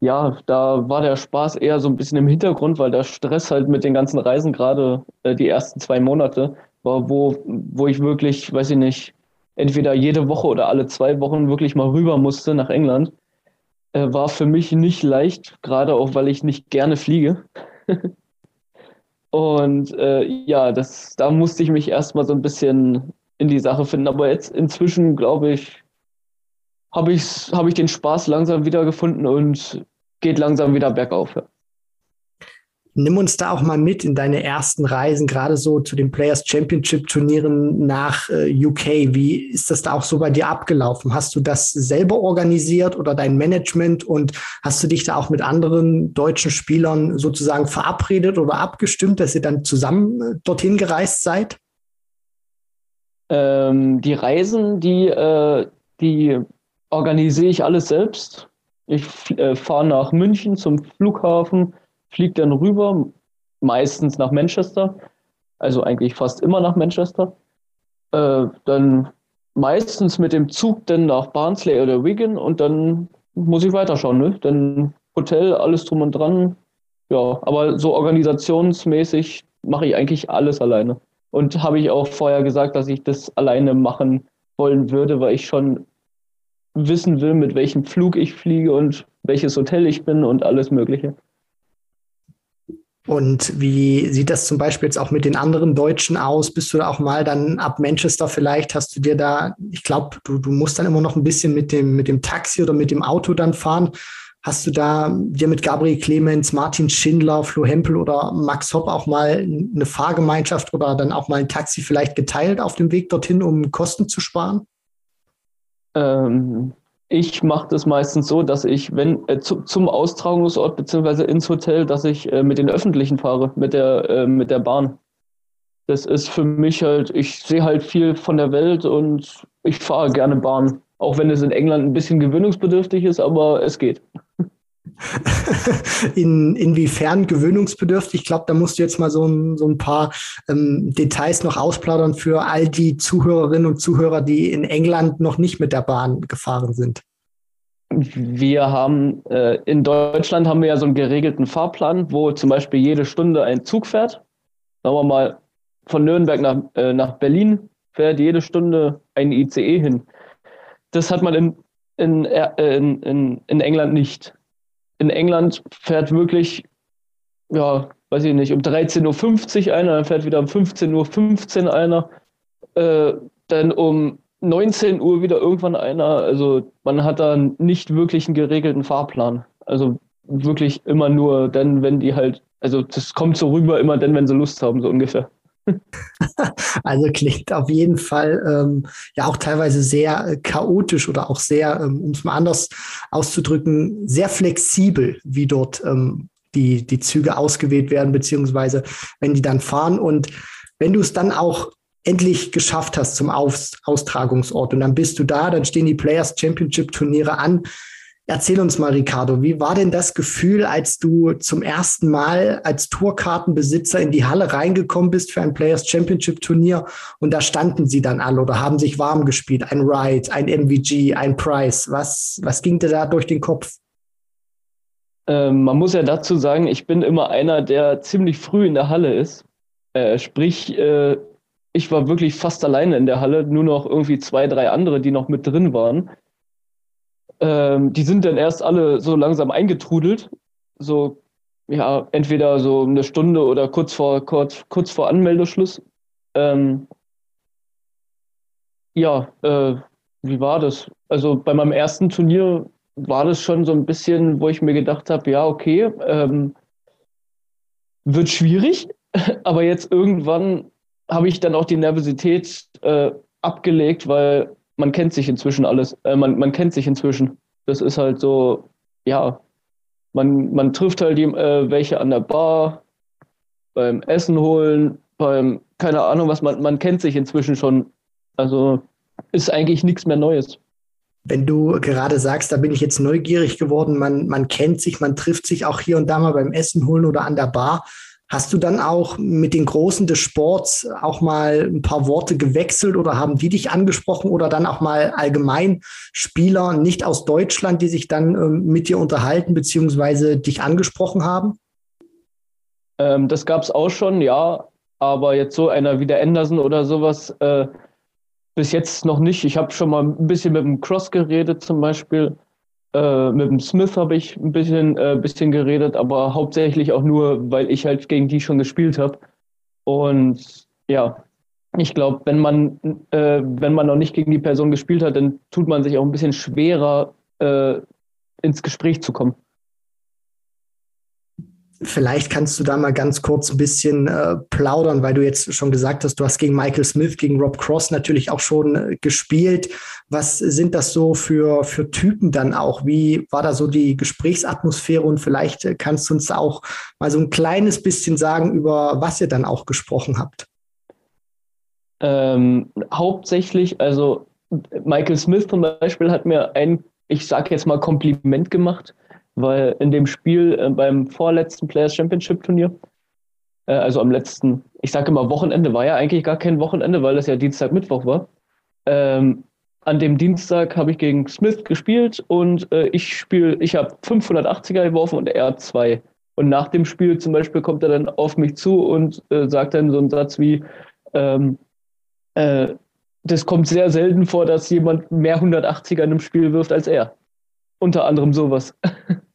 ja, da war der Spaß eher so ein bisschen im Hintergrund, weil der Stress halt mit den ganzen Reisen gerade äh, die ersten zwei Monate war, wo, wo ich wirklich, weiß ich nicht, entweder jede Woche oder alle zwei Wochen wirklich mal rüber musste nach England. Äh, war für mich nicht leicht, gerade auch weil ich nicht gerne fliege. <laughs> Und äh, ja, das, da musste ich mich erstmal so ein bisschen in die Sache finden. Aber jetzt inzwischen, glaube ich, habe ich, hab ich den Spaß langsam wiedergefunden und geht langsam wieder bergauf. Ja. Nimm uns da auch mal mit in deine ersten Reisen, gerade so zu den Players Championship Turnieren nach äh, UK. Wie ist das da auch so bei dir abgelaufen? Hast du das selber organisiert oder dein Management und hast du dich da auch mit anderen deutschen Spielern sozusagen verabredet oder abgestimmt, dass ihr dann zusammen äh, dorthin gereist seid? Ähm, die Reisen, die, äh, die organisiere ich alles selbst. Ich äh, fahre nach München zum Flughafen, fliege dann rüber, meistens nach Manchester, also eigentlich fast immer nach Manchester. Äh, dann meistens mit dem Zug dann nach Barnsley oder Wigan und dann muss ich weiterschauen. Ne? Dann Hotel, alles drum und dran. Ja, aber so organisationsmäßig mache ich eigentlich alles alleine. Und habe ich auch vorher gesagt, dass ich das alleine machen wollen würde, weil ich schon wissen will, mit welchem Flug ich fliege und welches Hotel ich bin und alles Mögliche. Und wie sieht das zum Beispiel jetzt auch mit den anderen Deutschen aus? Bist du da auch mal dann ab Manchester vielleicht? Hast du dir da, ich glaube, du, du musst dann immer noch ein bisschen mit dem, mit dem Taxi oder mit dem Auto dann fahren. Hast du da dir mit Gabriel Clemens, Martin Schindler, Flo Hempel oder Max Hopp auch mal eine Fahrgemeinschaft oder dann auch mal ein Taxi vielleicht geteilt auf dem Weg dorthin, um Kosten zu sparen? Ähm, ich mache das meistens so, dass ich, wenn äh, zu, zum Austragungsort beziehungsweise ins Hotel, dass ich äh, mit den Öffentlichen fahre, mit der, äh, mit der Bahn. Das ist für mich halt, ich sehe halt viel von der Welt und ich fahre gerne Bahn. Auch wenn es in England ein bisschen gewöhnungsbedürftig ist, aber es geht. <laughs> <laughs> in, inwiefern gewöhnungsbedürftig? Ich glaube, da musst du jetzt mal so ein, so ein paar ähm, Details noch ausplaudern für all die Zuhörerinnen und Zuhörer, die in England noch nicht mit der Bahn gefahren sind. wir haben äh, in Deutschland haben wir ja so einen geregelten Fahrplan, wo zum Beispiel jede Stunde ein Zug fährt. Sagen wir mal, von Nürnberg nach, äh, nach Berlin fährt jede Stunde ein ICE hin. Das hat man in, in, äh, in, in, in England nicht. In England fährt wirklich, ja, weiß ich nicht, um 13.50 Uhr einer, dann fährt wieder um 15.15 Uhr einer, äh, dann um 19 Uhr wieder irgendwann einer. Also man hat da nicht wirklich einen geregelten Fahrplan. Also wirklich immer nur dann, wenn die halt, also das kommt so rüber, immer dann, wenn sie Lust haben, so ungefähr. <laughs> Also klingt auf jeden Fall ähm, ja auch teilweise sehr äh, chaotisch oder auch sehr, ähm, um es mal anders auszudrücken, sehr flexibel, wie dort ähm, die, die Züge ausgewählt werden, beziehungsweise wenn die dann fahren. Und wenn du es dann auch endlich geschafft hast zum Aus Austragungsort und dann bist du da, dann stehen die Players Championship Turniere an. Erzähl uns mal, Ricardo, wie war denn das Gefühl, als du zum ersten Mal als Tourkartenbesitzer in die Halle reingekommen bist für ein Players Championship Turnier und da standen sie dann alle oder haben sich warm gespielt? Ein Wright, ein MVG, ein Price. Was, was ging dir da durch den Kopf? Ähm, man muss ja dazu sagen, ich bin immer einer, der ziemlich früh in der Halle ist. Äh, sprich, äh, ich war wirklich fast alleine in der Halle, nur noch irgendwie zwei, drei andere, die noch mit drin waren. Ähm, die sind dann erst alle so langsam eingetrudelt. So, ja, entweder so eine Stunde oder kurz vor, kurz, kurz vor Anmeldeschluss. Ähm, ja, äh, wie war das? Also bei meinem ersten Turnier war das schon so ein bisschen, wo ich mir gedacht habe, ja, okay, ähm, wird schwierig, <laughs> aber jetzt irgendwann habe ich dann auch die Nervosität äh, abgelegt, weil man kennt sich inzwischen alles. Äh, man, man kennt sich inzwischen. Das ist halt so, ja, man, man trifft halt die, äh, welche an der Bar, beim Essen holen, beim, keine Ahnung was, man, man kennt sich inzwischen schon. Also ist eigentlich nichts mehr Neues. Wenn du gerade sagst, da bin ich jetzt neugierig geworden, man, man kennt sich, man trifft sich auch hier und da mal beim Essen holen oder an der Bar. Hast du dann auch mit den Großen des Sports auch mal ein paar Worte gewechselt oder haben die dich angesprochen oder dann auch mal allgemein Spieler nicht aus Deutschland, die sich dann ähm, mit dir unterhalten beziehungsweise dich angesprochen haben? Ähm, das gab es auch schon, ja. Aber jetzt so einer wie der Anderson oder sowas, äh, bis jetzt noch nicht. Ich habe schon mal ein bisschen mit dem Cross geredet zum Beispiel. Äh, mit dem Smith habe ich ein bisschen, äh, bisschen geredet, aber hauptsächlich auch nur, weil ich halt gegen die schon gespielt habe. Und ja, ich glaube, wenn man, äh, wenn man noch nicht gegen die Person gespielt hat, dann tut man sich auch ein bisschen schwerer, äh, ins Gespräch zu kommen. Vielleicht kannst du da mal ganz kurz ein bisschen äh, plaudern, weil du jetzt schon gesagt hast, du hast gegen Michael Smith, gegen Rob Cross natürlich auch schon äh, gespielt. Was sind das so für, für Typen dann auch? Wie war da so die Gesprächsatmosphäre? Und vielleicht äh, kannst du uns auch mal so ein kleines bisschen sagen, über was ihr dann auch gesprochen habt. Ähm, hauptsächlich, also Michael Smith zum Beispiel hat mir ein, ich sage jetzt mal, Kompliment gemacht weil in dem Spiel äh, beim vorletzten Players Championship Turnier, äh, also am letzten, ich sage immer Wochenende, war ja eigentlich gar kein Wochenende, weil das ja Dienstag, Mittwoch war. Ähm, an dem Dienstag habe ich gegen Smith gespielt und äh, ich spiele, ich habe 580er geworfen und er zwei. Und nach dem Spiel zum Beispiel kommt er dann auf mich zu und äh, sagt dann so einen Satz wie, ähm, äh, das kommt sehr selten vor, dass jemand mehr 180er in einem Spiel wirft als er. Unter anderem sowas.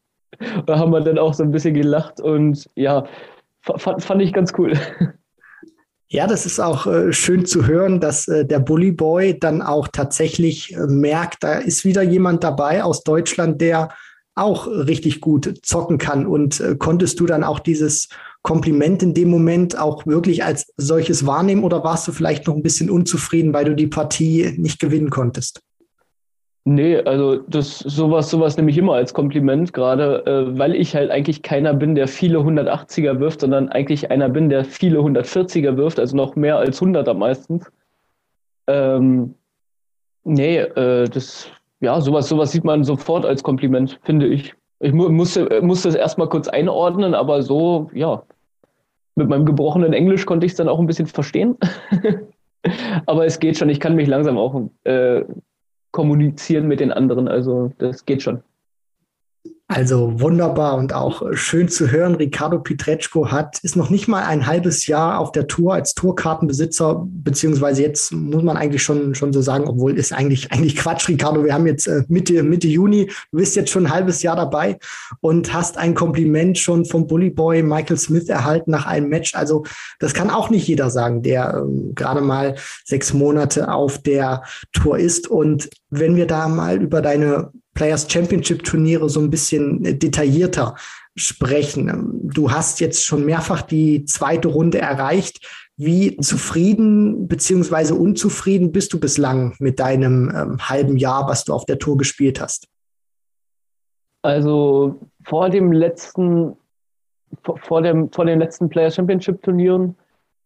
<laughs> da haben wir dann auch so ein bisschen gelacht und ja, fand, fand ich ganz cool. Ja, das ist auch äh, schön zu hören, dass äh, der Bully Boy dann auch tatsächlich äh, merkt, da ist wieder jemand dabei aus Deutschland, der auch richtig gut zocken kann. Und äh, konntest du dann auch dieses Kompliment in dem Moment auch wirklich als solches wahrnehmen oder warst du vielleicht noch ein bisschen unzufrieden, weil du die Partie nicht gewinnen konntest? Nee, also das sowas, sowas nehme ich immer als Kompliment, gerade äh, weil ich halt eigentlich keiner bin, der viele 180er wirft, sondern eigentlich einer bin, der viele 140er wirft, also noch mehr als 100er meistens. Ähm, nee, äh, das, ja, sowas, sowas sieht man sofort als Kompliment, finde ich. Ich mu musste, musste es erstmal kurz einordnen, aber so, ja, mit meinem gebrochenen Englisch konnte ich es dann auch ein bisschen verstehen. <laughs> aber es geht schon, ich kann mich langsam auch äh, kommunizieren mit den anderen. Also das geht schon. Also wunderbar und auch schön zu hören. Ricardo Pietreczko hat, ist noch nicht mal ein halbes Jahr auf der Tour als Tourkartenbesitzer, beziehungsweise jetzt muss man eigentlich schon, schon so sagen, obwohl ist eigentlich, eigentlich Quatsch, Ricardo. Wir haben jetzt äh, Mitte, Mitte Juni. Du bist jetzt schon ein halbes Jahr dabei und hast ein Kompliment schon vom Bully Boy Michael Smith erhalten nach einem Match. Also das kann auch nicht jeder sagen, der ähm, gerade mal sechs Monate auf der Tour ist. Und wenn wir da mal über deine Players Championship Turniere so ein bisschen äh, detaillierter sprechen. Ähm, du hast jetzt schon mehrfach die zweite Runde erreicht. Wie zufrieden beziehungsweise unzufrieden bist du bislang mit deinem ähm, halben Jahr, was du auf der Tour gespielt hast? Also vor dem letzten, vor, dem, vor den letzten Player Championship Turnieren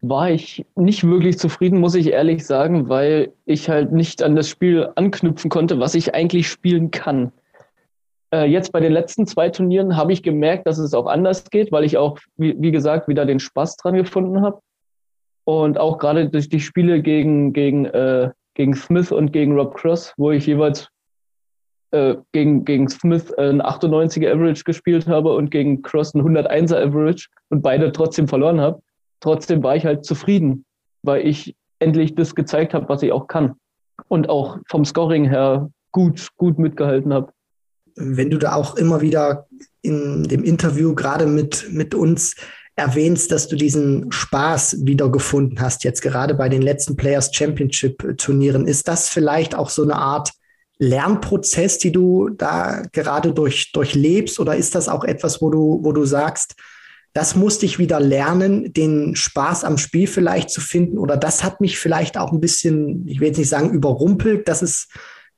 war ich nicht wirklich zufrieden, muss ich ehrlich sagen, weil ich halt nicht an das Spiel anknüpfen konnte, was ich eigentlich spielen kann. Äh, jetzt bei den letzten zwei Turnieren habe ich gemerkt, dass es auch anders geht, weil ich auch, wie, wie gesagt, wieder den Spaß dran gefunden habe. Und auch gerade durch die Spiele gegen, gegen, äh, gegen Smith und gegen Rob Cross, wo ich jeweils äh, gegen, gegen Smith ein 98er Average gespielt habe und gegen Cross ein 101er Average und beide trotzdem verloren habe trotzdem war ich halt zufrieden, weil ich endlich das gezeigt habe, was ich auch kann. Und auch vom Scoring her gut, gut mitgehalten habe. Wenn du da auch immer wieder in dem Interview gerade mit, mit uns erwähnst, dass du diesen Spaß wiedergefunden hast, jetzt gerade bei den letzten Players Championship Turnieren, ist das vielleicht auch so eine Art Lernprozess, die du da gerade durch, durchlebst? Oder ist das auch etwas, wo du, wo du sagst, das musste ich wieder lernen, den Spaß am Spiel vielleicht zu finden. Oder das hat mich vielleicht auch ein bisschen, ich will jetzt nicht sagen überrumpelt, dass es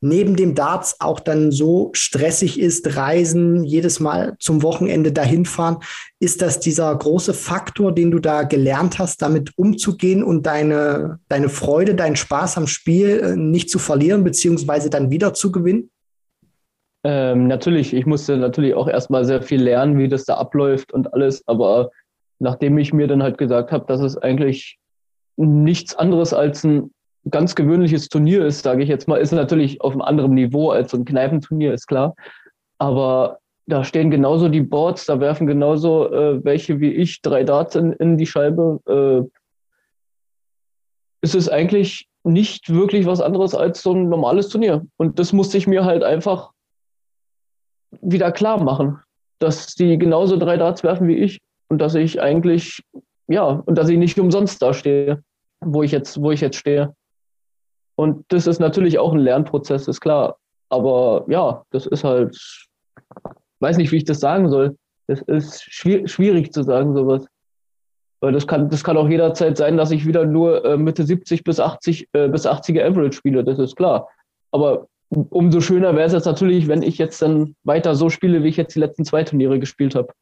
neben dem Darts auch dann so stressig ist, Reisen, jedes Mal zum Wochenende dahin fahren. Ist das dieser große Faktor, den du da gelernt hast, damit umzugehen und deine, deine Freude, deinen Spaß am Spiel äh, nicht zu verlieren, beziehungsweise dann wieder zu gewinnen? Ähm, natürlich, ich musste natürlich auch erstmal sehr viel lernen, wie das da abläuft und alles, aber nachdem ich mir dann halt gesagt habe, dass es eigentlich nichts anderes als ein ganz gewöhnliches Turnier ist, sage ich jetzt mal, ist natürlich auf einem anderen Niveau als so ein Kneipenturnier, ist klar. Aber da stehen genauso die Boards, da werfen genauso äh, welche wie ich drei Darts in, in die Scheibe. Äh, ist es eigentlich nicht wirklich was anderes als so ein normales Turnier. Und das musste ich mir halt einfach wieder klar machen, dass die genauso drei Darts werfen wie ich und dass ich eigentlich, ja, und dass ich nicht umsonst da stehe, wo ich jetzt, wo ich jetzt stehe. Und das ist natürlich auch ein Lernprozess, ist klar. Aber ja, das ist halt, weiß nicht, wie ich das sagen soll. Das ist schwierig zu sagen, sowas. Weil das kann, das kann auch jederzeit sein, dass ich wieder nur äh, Mitte 70 bis 80 äh, bis 80er Average spiele, das ist klar. Aber umso schöner wäre es jetzt natürlich, wenn ich jetzt dann weiter so spiele, wie ich jetzt die letzten zwei Turniere gespielt habe.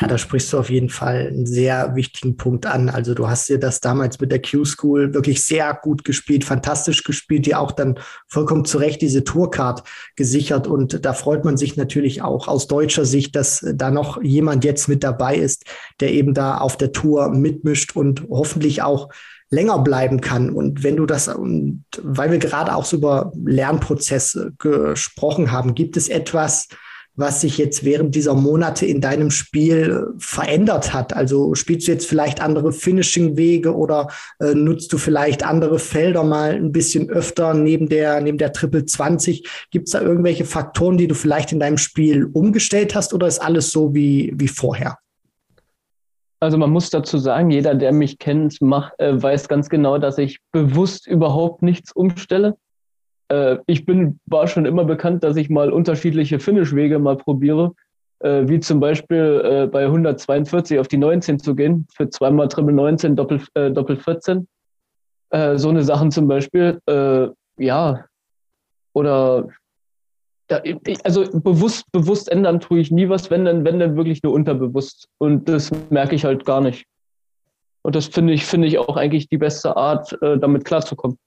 Ja, da sprichst du auf jeden Fall einen sehr wichtigen Punkt an. Also du hast dir das damals mit der Q-School wirklich sehr gut gespielt, fantastisch gespielt, dir auch dann vollkommen zu Recht diese Tourcard gesichert. Und da freut man sich natürlich auch aus deutscher Sicht, dass da noch jemand jetzt mit dabei ist, der eben da auf der Tour mitmischt und hoffentlich auch länger bleiben kann. Und wenn du das, und weil wir gerade auch so über Lernprozesse gesprochen haben, gibt es etwas, was sich jetzt während dieser Monate in deinem Spiel verändert hat? Also spielst du jetzt vielleicht andere Finishing-Wege oder äh, nutzt du vielleicht andere Felder mal ein bisschen öfter neben der, neben der Triple 20? Gibt es da irgendwelche Faktoren, die du vielleicht in deinem Spiel umgestellt hast oder ist alles so wie, wie vorher? Also man muss dazu sagen, jeder, der mich kennt, macht, äh, weiß ganz genau, dass ich bewusst überhaupt nichts umstelle. Äh, ich bin, war schon immer bekannt, dass ich mal unterschiedliche Finish-Wege mal probiere, äh, wie zum Beispiel äh, bei 142 auf die 19 zu gehen, für zweimal Triple 19, Doppel, äh, Doppel 14. Äh, so eine Sachen zum Beispiel, ja, oder da, also bewusst, bewusst ändern tue ich nie was, wenn dann, wenn dann wirklich nur unterbewusst. Und das merke ich halt gar nicht. Und das finde ich, finde ich auch eigentlich die beste Art, äh, damit klarzukommen.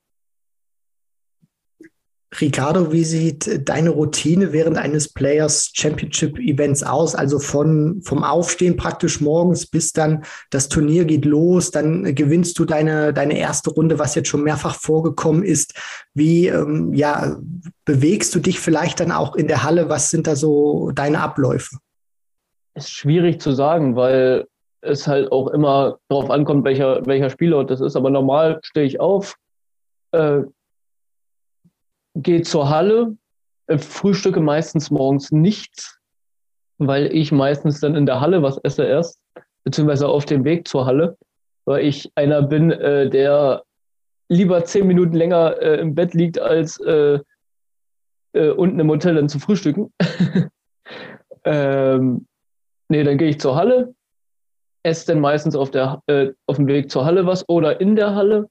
Ricardo, wie sieht deine Routine während eines Players Championship Events aus? Also von, vom Aufstehen praktisch morgens bis dann das Turnier geht los, dann gewinnst du deine, deine erste Runde, was jetzt schon mehrfach vorgekommen ist. Wie, ähm, ja, bewegst du dich vielleicht dann auch in der Halle? Was sind da so deine Abläufe? Ist schwierig zu sagen, weil es halt auch immer darauf ankommt, welcher, welcher Spielort das ist. Aber normal stehe ich auf, äh, gehe zur Halle, äh, frühstücke meistens morgens nichts, weil ich meistens dann in der Halle was esse erst, beziehungsweise auf dem Weg zur Halle, weil ich einer bin, äh, der lieber zehn Minuten länger äh, im Bett liegt, als äh, äh, unten im Hotel dann zu frühstücken. <laughs> ähm, nee, dann gehe ich zur Halle, esse dann meistens auf, der, auf dem Weg zur Halle was oder in der Halle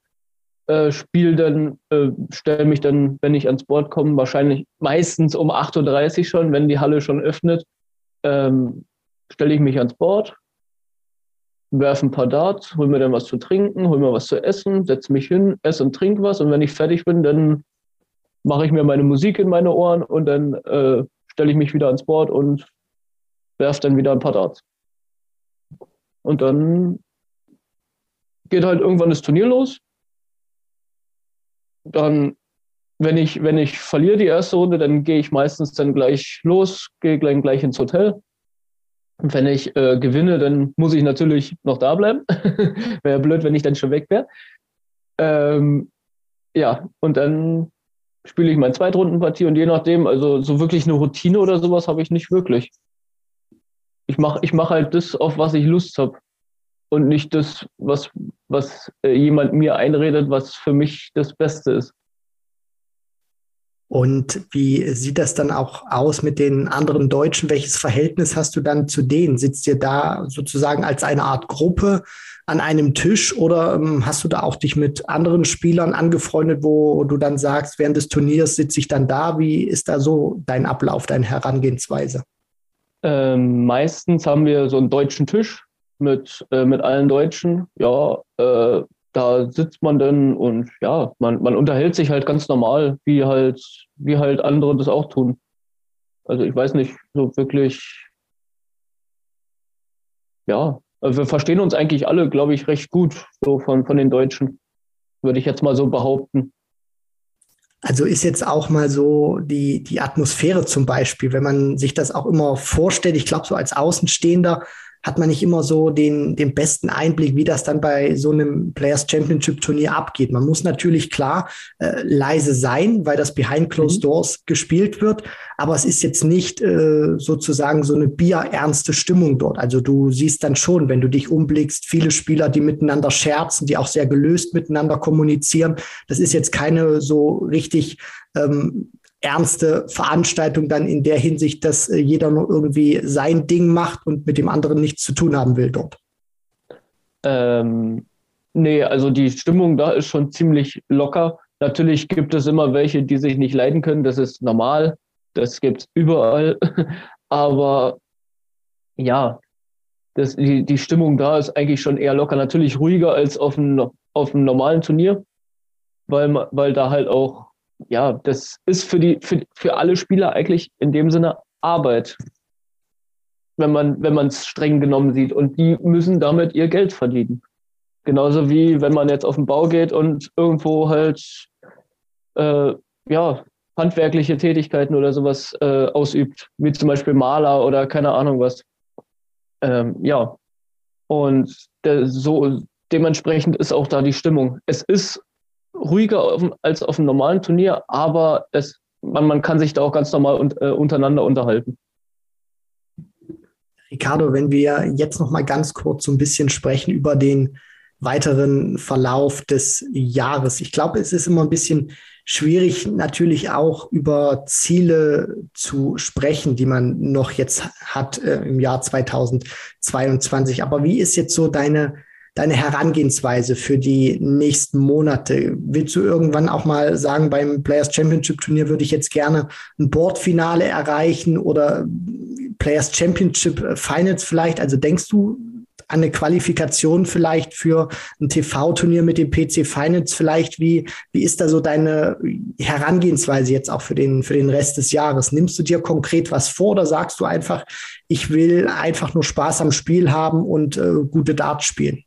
äh, spiele dann, äh, stelle mich dann, wenn ich ans Board komme, wahrscheinlich meistens um 8.30 Uhr schon, wenn die Halle schon öffnet, ähm, stelle ich mich ans Board, werfe ein paar Darts, hol mir dann was zu trinken, hol mir was zu essen, setze mich hin, esse und trinke was und wenn ich fertig bin, dann mache ich mir meine Musik in meine Ohren und dann äh, stelle ich mich wieder ans Board und werfe dann wieder ein paar Darts. Und dann geht halt irgendwann das Turnier los dann, wenn ich, wenn ich verliere die erste Runde, dann gehe ich meistens dann gleich los, gehe gleich, gleich ins Hotel. Und wenn ich äh, gewinne, dann muss ich natürlich noch da bleiben. <laughs> wäre blöd, wenn ich dann schon weg wäre. Ähm, ja, und dann spiele ich mein Zweitrundenpartie und je nachdem, also so wirklich eine Routine oder sowas habe ich nicht wirklich. Ich mache ich mach halt das, auf was ich Lust habe und nicht das, was, was äh, jemand mir einredet, was für mich das Beste ist. Und wie sieht das dann auch aus mit den anderen Deutschen? Welches Verhältnis hast du dann zu denen? Sitzt ihr da sozusagen als eine Art Gruppe an einem Tisch oder ähm, hast du da auch dich mit anderen Spielern angefreundet, wo du dann sagst, während des Turniers sitze ich dann da? Wie ist da so dein Ablauf, deine Herangehensweise? Ähm, meistens haben wir so einen deutschen Tisch, mit, äh, mit allen Deutschen. Ja, äh, da sitzt man dann und ja, man, man unterhält sich halt ganz normal, wie halt, wie halt andere das auch tun. Also ich weiß nicht, so wirklich, ja, wir verstehen uns eigentlich alle, glaube ich, recht gut, so von, von den Deutschen, würde ich jetzt mal so behaupten. Also ist jetzt auch mal so die, die Atmosphäre zum Beispiel, wenn man sich das auch immer vorstellt, ich glaube, so als Außenstehender, hat man nicht immer so den, den besten Einblick, wie das dann bei so einem Players Championship Turnier abgeht. Man muss natürlich klar äh, leise sein, weil das behind closed mhm. doors gespielt wird. Aber es ist jetzt nicht äh, sozusagen so eine bierernste Stimmung dort. Also du siehst dann schon, wenn du dich umblickst, viele Spieler, die miteinander scherzen, die auch sehr gelöst miteinander kommunizieren. Das ist jetzt keine so richtig ähm, ernste Veranstaltung dann in der Hinsicht, dass äh, jeder nur irgendwie sein Ding macht und mit dem anderen nichts zu tun haben will dort? Ähm, nee, also die Stimmung da ist schon ziemlich locker. Natürlich gibt es immer welche, die sich nicht leiden können. Das ist normal. Das gibt es überall. <laughs> Aber ja, das, die, die Stimmung da ist eigentlich schon eher locker. Natürlich ruhiger als auf einem, auf normalen Turnier, weil, weil da halt auch ja, das ist für, die, für, für alle Spieler eigentlich in dem Sinne Arbeit, wenn man es streng genommen sieht. Und die müssen damit ihr Geld verdienen. Genauso wie wenn man jetzt auf den Bau geht und irgendwo halt äh, ja, handwerkliche Tätigkeiten oder sowas äh, ausübt, wie zum Beispiel Maler oder keine Ahnung was. Ähm, ja. Und der, so dementsprechend ist auch da die Stimmung. Es ist ruhiger auf, als auf einem normalen Turnier, aber es, man, man kann sich da auch ganz normal un, äh, untereinander unterhalten. Ricardo, wenn wir jetzt noch mal ganz kurz so ein bisschen sprechen über den weiteren Verlauf des Jahres. Ich glaube, es ist immer ein bisschen schwierig, natürlich auch über Ziele zu sprechen, die man noch jetzt hat äh, im Jahr 2022. Aber wie ist jetzt so deine deine Herangehensweise für die nächsten Monate? Willst du irgendwann auch mal sagen, beim Players Championship Turnier würde ich jetzt gerne ein Boardfinale erreichen oder Players Championship Finals vielleicht? Also denkst du eine Qualifikation vielleicht für ein TV-Turnier mit dem PC Finance vielleicht? Wie, wie ist da so deine Herangehensweise jetzt auch für den, für den Rest des Jahres? Nimmst du dir konkret was vor oder sagst du einfach, ich will einfach nur Spaß am Spiel haben und äh, gute Darts spielen?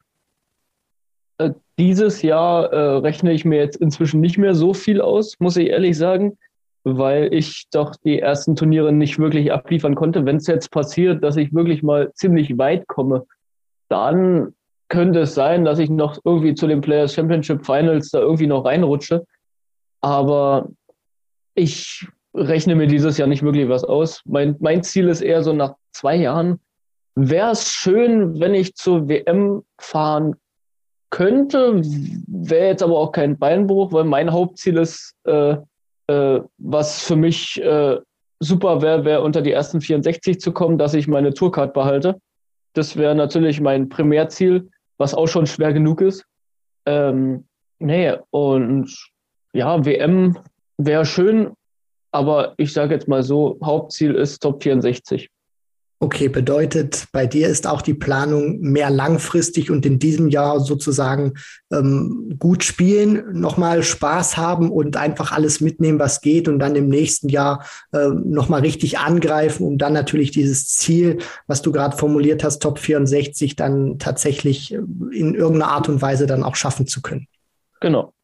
Äh, dieses Jahr äh, rechne ich mir jetzt inzwischen nicht mehr so viel aus, muss ich ehrlich sagen weil ich doch die ersten Turniere nicht wirklich abliefern konnte. Wenn es jetzt passiert, dass ich wirklich mal ziemlich weit komme, dann könnte es sein, dass ich noch irgendwie zu den Players Championship Finals da irgendwie noch reinrutsche. Aber ich rechne mir dieses Jahr nicht wirklich was aus. Mein, mein Ziel ist eher so nach zwei Jahren. Wäre es schön, wenn ich zur WM fahren könnte, wäre jetzt aber auch kein Beinbruch, weil mein Hauptziel ist, äh, äh, was für mich äh, super wäre, wäre unter die ersten 64 zu kommen, dass ich meine Tourcard behalte. Das wäre natürlich mein Primärziel, was auch schon schwer genug ist. Ähm, nee, und ja, WM wäre schön, aber ich sage jetzt mal so, Hauptziel ist Top 64. Okay, bedeutet, bei dir ist auch die Planung mehr langfristig und in diesem Jahr sozusagen ähm, gut spielen, nochmal Spaß haben und einfach alles mitnehmen, was geht und dann im nächsten Jahr äh, nochmal richtig angreifen, um dann natürlich dieses Ziel, was du gerade formuliert hast, Top 64, dann tatsächlich in irgendeiner Art und Weise dann auch schaffen zu können. Genau.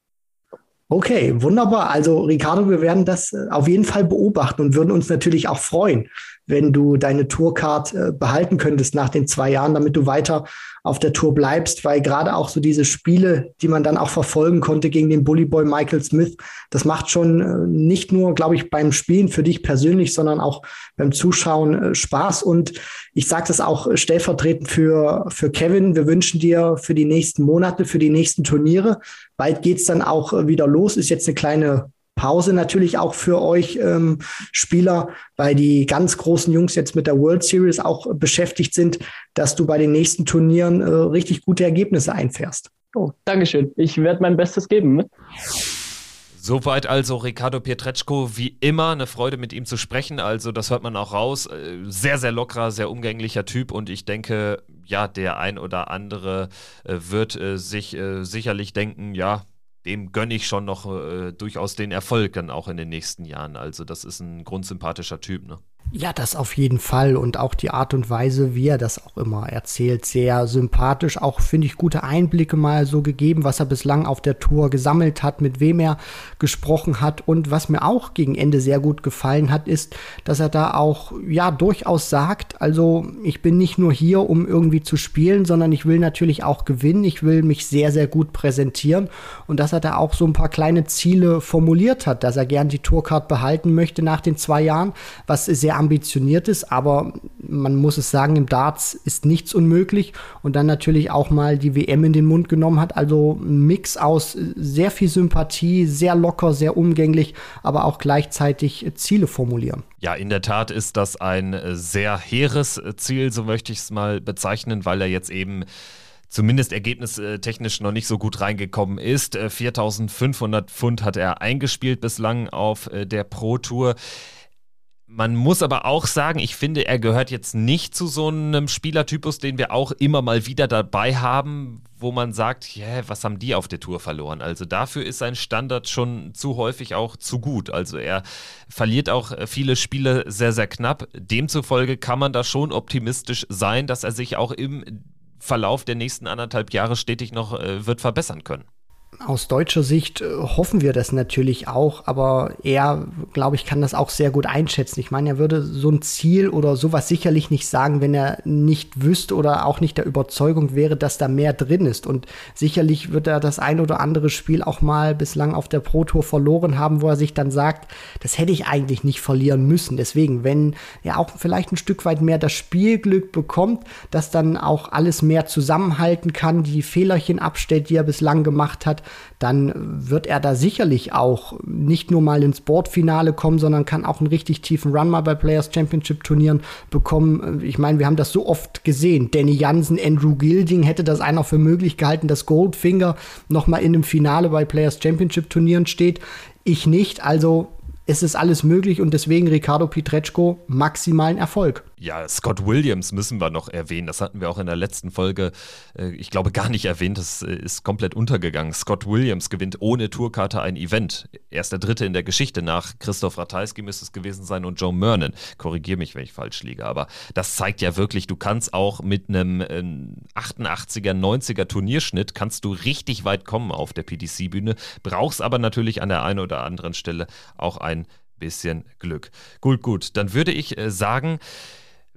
Okay, wunderbar. Also Ricardo, wir werden das äh, auf jeden Fall beobachten und würden uns natürlich auch freuen, wenn du deine Tourcard äh, behalten könntest nach den zwei Jahren, damit du weiter auf der Tour bleibst, weil gerade auch so diese Spiele, die man dann auch verfolgen konnte gegen den Bullyboy Michael Smith, das macht schon äh, nicht nur, glaube ich, beim Spielen für dich persönlich, sondern auch beim Zuschauen äh, Spaß. Und ich sage das auch stellvertretend für, für Kevin. Wir wünschen dir für die nächsten Monate, für die nächsten Turniere. Bald geht's dann auch äh, wieder los. Ist jetzt eine kleine Pause natürlich auch für euch ähm, Spieler, weil die ganz großen Jungs jetzt mit der World Series auch beschäftigt sind, dass du bei den nächsten Turnieren äh, richtig gute Ergebnisse einfährst. Oh, Dankeschön. Ich werde mein Bestes geben. Ne? Soweit also Ricardo Pietreczko, wie immer eine Freude mit ihm zu sprechen. Also das hört man auch raus. Äh, sehr, sehr lockerer, sehr umgänglicher Typ und ich denke, ja, der ein oder andere äh, wird äh, sich äh, sicherlich denken, ja, dem gönne ich schon noch äh, durchaus den Erfolg dann auch in den nächsten Jahren. Also das ist ein grundsympathischer Typ, ne? Ja, das auf jeden Fall und auch die Art und Weise, wie er das auch immer erzählt, sehr sympathisch. Auch finde ich gute Einblicke mal so gegeben, was er bislang auf der Tour gesammelt hat, mit wem er gesprochen hat und was mir auch gegen Ende sehr gut gefallen hat, ist, dass er da auch ja durchaus sagt, also ich bin nicht nur hier, um irgendwie zu spielen, sondern ich will natürlich auch gewinnen. Ich will mich sehr sehr gut präsentieren und dass er da auch so ein paar kleine Ziele formuliert hat, dass er gern die Tourcard behalten möchte nach den zwei Jahren, was sehr ambitioniert ist, aber man muss es sagen, im Darts ist nichts unmöglich und dann natürlich auch mal die WM in den Mund genommen hat. Also ein Mix aus sehr viel Sympathie, sehr locker, sehr umgänglich, aber auch gleichzeitig Ziele formulieren. Ja, in der Tat ist das ein sehr hehres Ziel, so möchte ich es mal bezeichnen, weil er jetzt eben zumindest ergebnistechnisch noch nicht so gut reingekommen ist. 4500 Pfund hat er eingespielt bislang auf der Pro Tour. Man muss aber auch sagen, ich finde, er gehört jetzt nicht zu so einem Spielertypus, den wir auch immer mal wieder dabei haben, wo man sagt, yeah, was haben die auf der Tour verloren? Also dafür ist sein Standard schon zu häufig auch zu gut. Also er verliert auch viele Spiele sehr, sehr knapp. Demzufolge kann man da schon optimistisch sein, dass er sich auch im Verlauf der nächsten anderthalb Jahre stetig noch äh, wird verbessern können aus deutscher Sicht äh, hoffen wir das natürlich auch, aber er, glaube ich, kann das auch sehr gut einschätzen. Ich meine, er würde so ein Ziel oder sowas sicherlich nicht sagen, wenn er nicht wüsste oder auch nicht der Überzeugung wäre, dass da mehr drin ist. Und sicherlich wird er das ein oder andere Spiel auch mal bislang auf der Pro Tour verloren haben, wo er sich dann sagt, das hätte ich eigentlich nicht verlieren müssen. Deswegen, wenn er auch vielleicht ein Stück weit mehr das Spielglück bekommt, dass dann auch alles mehr zusammenhalten kann, die Fehlerchen abstellt, die er bislang gemacht hat, dann wird er da sicherlich auch nicht nur mal ins Boardfinale kommen, sondern kann auch einen richtig tiefen Run mal bei Players Championship Turnieren bekommen. Ich meine, wir haben das so oft gesehen. Danny Jansen, Andrew Gilding hätte das einer für möglich gehalten, dass Goldfinger noch mal in einem Finale bei Players Championship Turnieren steht. Ich nicht. Also es ist alles möglich und deswegen Ricardo Pietreczko maximalen Erfolg. Ja, Scott Williams müssen wir noch erwähnen. Das hatten wir auch in der letzten Folge, äh, ich glaube, gar nicht erwähnt. Das äh, ist komplett untergegangen. Scott Williams gewinnt ohne Tourkarte ein Event. Er ist der dritte in der Geschichte. Nach Christoph Ratajski müsste es gewesen sein und Joe Mernon. Korrigiere mich, wenn ich falsch liege. Aber das zeigt ja wirklich, du kannst auch mit einem 88er, 90er Turnierschnitt kannst du richtig weit kommen auf der PDC-Bühne. Brauchst aber natürlich an der einen oder anderen Stelle auch ein bisschen Glück. Gut, gut. Dann würde ich äh, sagen,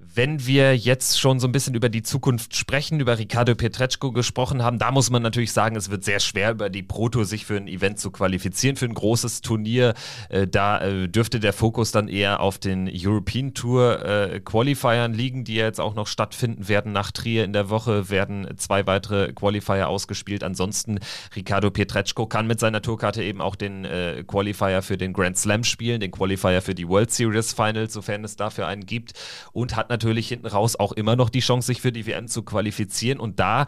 wenn wir jetzt schon so ein bisschen über die Zukunft sprechen, über Ricardo Pietreczko gesprochen haben, da muss man natürlich sagen, es wird sehr schwer, über die Proto sich für ein Event zu qualifizieren, für ein großes Turnier. Äh, da äh, dürfte der Fokus dann eher auf den European Tour äh, Qualifiern liegen, die ja jetzt auch noch stattfinden werden. Nach Trier in der Woche werden zwei weitere Qualifier ausgespielt. Ansonsten, Ricardo Pietreczko kann mit seiner Tourkarte eben auch den Qualifier für den Grand Slam spielen, den Qualifier für die World Series Finals, sofern es dafür einen gibt, und hat natürlich hinten raus auch immer noch die Chance, sich für die WM zu qualifizieren. Und da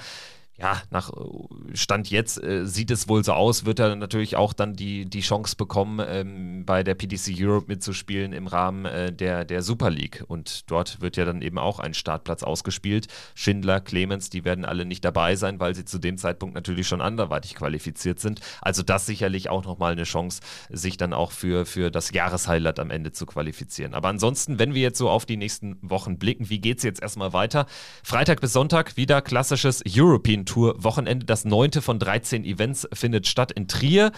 ja, nach äh, Stand jetzt äh, sieht es wohl so aus, wird er natürlich auch dann die, die Chance bekommen, ähm, bei der PDC Europe mitzuspielen im Rahmen äh, der, der Super League. Und dort wird ja dann eben auch ein Startplatz ausgespielt. Schindler, Clemens, die werden alle nicht dabei sein, weil sie zu dem Zeitpunkt natürlich schon anderweitig qualifiziert sind. Also das sicherlich auch nochmal eine Chance, sich dann auch für, für das Jahreshighlight am Ende zu qualifizieren. Aber ansonsten, wenn wir jetzt so auf die nächsten Wochen blicken, wie geht es jetzt erstmal weiter? Freitag bis Sonntag wieder klassisches European Wochenende. Das neunte von 13 Events findet statt in Trier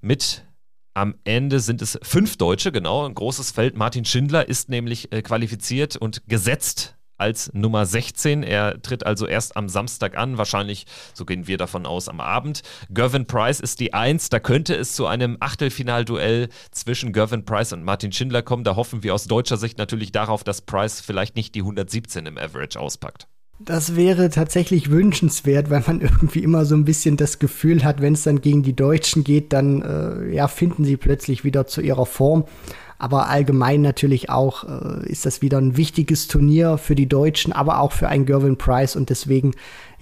mit am Ende sind es fünf Deutsche, genau, ein großes Feld. Martin Schindler ist nämlich äh, qualifiziert und gesetzt als Nummer 16. Er tritt also erst am Samstag an, wahrscheinlich, so gehen wir davon aus, am Abend. Gervin Price ist die Eins. Da könnte es zu einem Achtelfinalduell zwischen Gervin Price und Martin Schindler kommen. Da hoffen wir aus deutscher Sicht natürlich darauf, dass Price vielleicht nicht die 117 im Average auspackt. Das wäre tatsächlich wünschenswert, weil man <laughs> irgendwie immer so ein bisschen das Gefühl hat, wenn es dann gegen die Deutschen geht, dann äh, ja, finden sie plötzlich wieder zu ihrer Form. Aber allgemein natürlich auch äh, ist das wieder ein wichtiges Turnier für die Deutschen, aber auch für einen Gervin Price und deswegen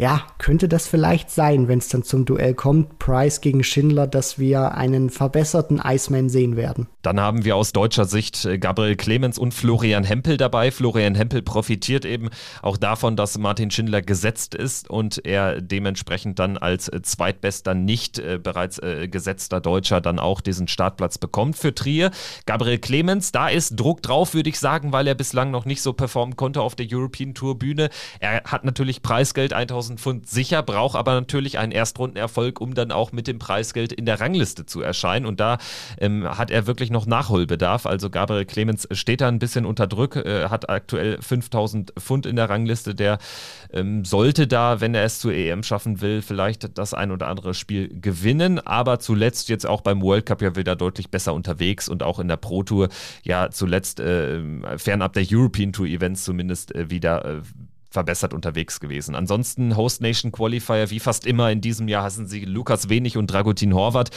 ja, könnte das vielleicht sein, wenn es dann zum Duell kommt, Price gegen Schindler, dass wir einen verbesserten Iceman sehen werden. Dann haben wir aus deutscher Sicht äh, Gabriel Clemens und Florian Hempel dabei. Florian Hempel profitiert eben auch davon, dass Martin Schindler gesetzt ist und er dementsprechend dann als äh, zweitbester nicht äh, bereits gesetzter Deutscher dann auch diesen Startplatz bekommt für Trier. Gabriel Clemens, da ist Druck drauf, würde ich sagen, weil er bislang noch nicht so performen konnte auf der European Tour Bühne. Er hat natürlich Preisgeld 1000 1000 Pfund sicher, braucht aber natürlich einen Erstrundenerfolg, um dann auch mit dem Preisgeld in der Rangliste zu erscheinen. Und da ähm, hat er wirklich noch Nachholbedarf. Also Gabriel Clemens steht da ein bisschen unter Druck, äh, hat aktuell 5000 Pfund in der Rangliste. Der ähm, sollte da, wenn er es zur EM schaffen will, vielleicht das ein oder andere Spiel gewinnen. Aber zuletzt jetzt auch beim World Cup ja wieder deutlich besser unterwegs und auch in der Pro Tour ja zuletzt äh, fernab der European Tour Events zumindest äh, wieder äh, verbessert unterwegs gewesen. Ansonsten Host Nation Qualifier, wie fast immer in diesem Jahr, hassen sie Lukas Wenig und Dragutin Horvath.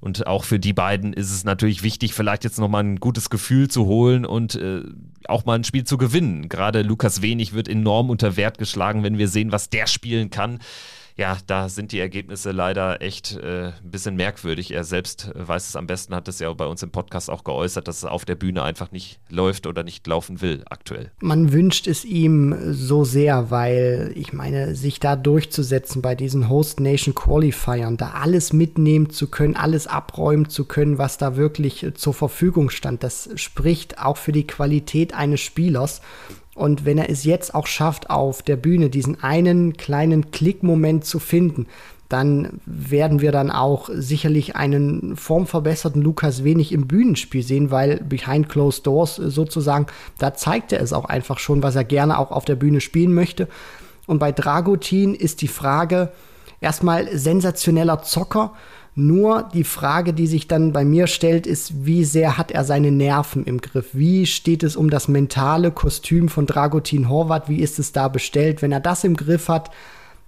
Und auch für die beiden ist es natürlich wichtig, vielleicht jetzt nochmal ein gutes Gefühl zu holen und äh, auch mal ein Spiel zu gewinnen. Gerade Lukas Wenig wird enorm unter Wert geschlagen, wenn wir sehen, was der spielen kann ja, da sind die Ergebnisse leider echt äh, ein bisschen merkwürdig. Er selbst weiß es am besten, hat es ja bei uns im Podcast auch geäußert, dass es auf der Bühne einfach nicht läuft oder nicht laufen will aktuell. Man wünscht es ihm so sehr, weil ich meine, sich da durchzusetzen bei diesen Host Nation Qualifiern, da alles mitnehmen zu können, alles abräumen zu können, was da wirklich zur Verfügung stand, das spricht auch für die Qualität eines Spielers. Und wenn er es jetzt auch schafft, auf der Bühne diesen einen kleinen Klickmoment zu finden, dann werden wir dann auch sicherlich einen formverbesserten Lukas wenig im Bühnenspiel sehen, weil behind closed doors sozusagen, da zeigt er es auch einfach schon, was er gerne auch auf der Bühne spielen möchte. Und bei Dragutin ist die Frage erstmal sensationeller Zocker nur die Frage, die sich dann bei mir stellt, ist, wie sehr hat er seine Nerven im Griff? Wie steht es um das mentale Kostüm von Dragutin Horvath? Wie ist es da bestellt? Wenn er das im Griff hat,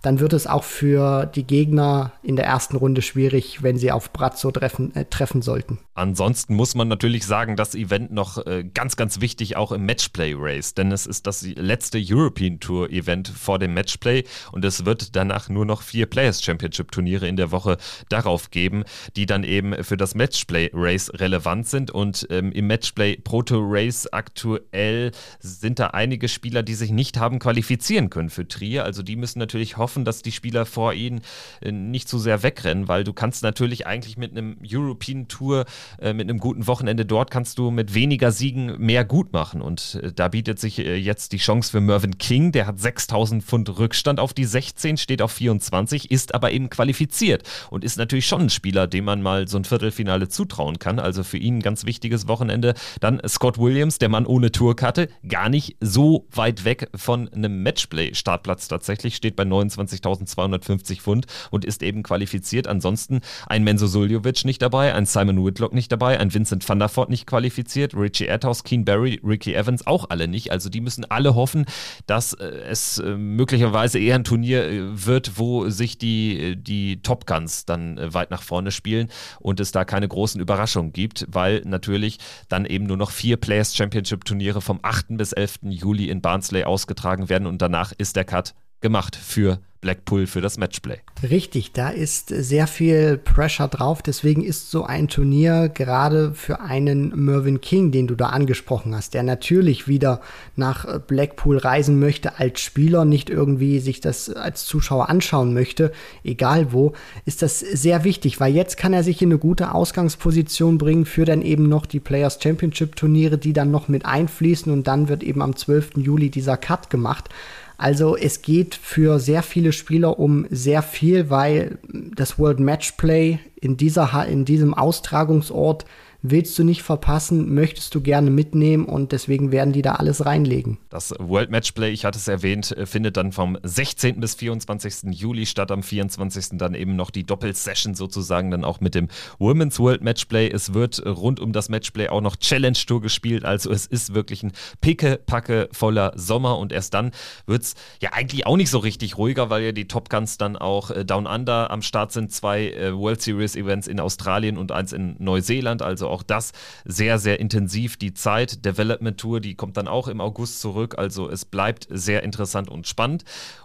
dann wird es auch für die Gegner in der ersten Runde schwierig, wenn sie auf Brazzo treffen, äh, treffen sollten. Ansonsten muss man natürlich sagen, das Event noch äh, ganz, ganz wichtig auch im Matchplay-Race, denn es ist das letzte European Tour-Event vor dem Matchplay und es wird danach nur noch vier Players Championship-Turniere in der Woche darauf geben, die dann eben für das Matchplay-Race relevant sind und ähm, im Matchplay Proto Race aktuell sind da einige Spieler, die sich nicht haben qualifizieren können für Trier. Also die müssen natürlich hoffen, dass die Spieler vor ihnen äh, nicht zu sehr wegrennen, weil du kannst natürlich eigentlich mit einem European Tour, äh, mit einem guten Wochenende dort, kannst du mit weniger Siegen mehr gut machen. Und äh, da bietet sich jetzt die Chance für Mervyn King, der hat 6000 Pfund Rückstand auf die 16, steht auf 24, ist aber eben qualifiziert und ist natürlich schon ein Spieler, dem man mal so ein Viertelfinale zutrauen kann. Also für ihn ein ganz wichtiges Wochenende. Dann Scott Williams, der Mann ohne Tourkarte, gar nicht so weit weg von einem Matchplay-Startplatz tatsächlich, steht bei 29.250 Pfund und ist eben qualifiziert. Ansonsten ein Menzo Suljovic nicht dabei, ein Simon Whitlock nicht dabei, ein Vincent van der Voort nicht qualifiziert, Richie Erdhaus, Keen Barry, Ricky Evans auch alle nicht. Also die müssen alle hoffen, dass äh, es äh, möglicherweise eher ein Turnier äh, wird, wo sich die, die Top Guns dann weit nach vorne spielen und es da keine großen Überraschungen gibt, weil natürlich dann eben nur noch vier Players Championship Turniere vom 8. bis 11. Juli in Barnsley ausgetragen werden und danach ist der Cut gemacht für Blackpool für das Matchplay. Richtig, da ist sehr viel Pressure drauf. Deswegen ist so ein Turnier gerade für einen Mervyn King, den du da angesprochen hast, der natürlich wieder nach Blackpool reisen möchte als Spieler, nicht irgendwie sich das als Zuschauer anschauen möchte, egal wo, ist das sehr wichtig, weil jetzt kann er sich in eine gute Ausgangsposition bringen für dann eben noch die Players Championship Turniere, die dann noch mit einfließen und dann wird eben am 12. Juli dieser Cut gemacht. Also es geht für sehr viele Spieler um sehr viel, weil das World Matchplay in, dieser, in diesem Austragungsort willst du nicht verpassen, möchtest du gerne mitnehmen und deswegen werden die da alles reinlegen. Das World Matchplay, ich hatte es erwähnt, äh, findet dann vom 16. bis 24. Juli statt. Am 24. dann eben noch die Doppelsession sozusagen, dann auch mit dem Women's World Matchplay. Es wird rund um das Matchplay auch noch Challenge Tour gespielt. Also es ist wirklich ein picke-packe voller Sommer und erst dann wird es ja eigentlich auch nicht so richtig ruhiger, weil ja die Top Guns dann auch äh, Down Under am Start sind. Zwei äh, World Series Events in Australien und eins in Neuseeland. Also auch das sehr, sehr intensiv. Die Zeit, Development Tour, die kommt dann auch im August zurück. Also es bleibt sehr interessant und spannend.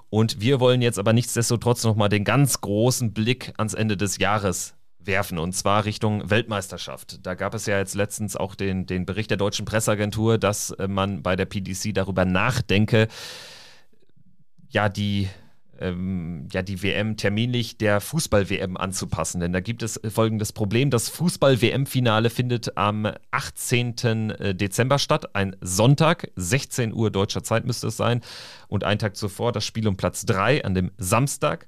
Und wir wollen jetzt aber nichtsdestotrotz nochmal den ganz großen Blick ans Ende des Jahres werfen und zwar Richtung Weltmeisterschaft. Da gab es ja jetzt letztens auch den, den Bericht der deutschen Presseagentur, dass äh, man bei der PDC darüber nachdenke, ja, die ähm, ja, die WM terminlich der Fußball-WM anzupassen. Denn da gibt es folgendes Problem. Das Fußball-WM-Finale findet am 18. Äh, Dezember statt, ein Sonntag, 16 Uhr deutscher Zeit müsste es sein. Und einen Tag zuvor das Spiel um Platz 3 an dem Samstag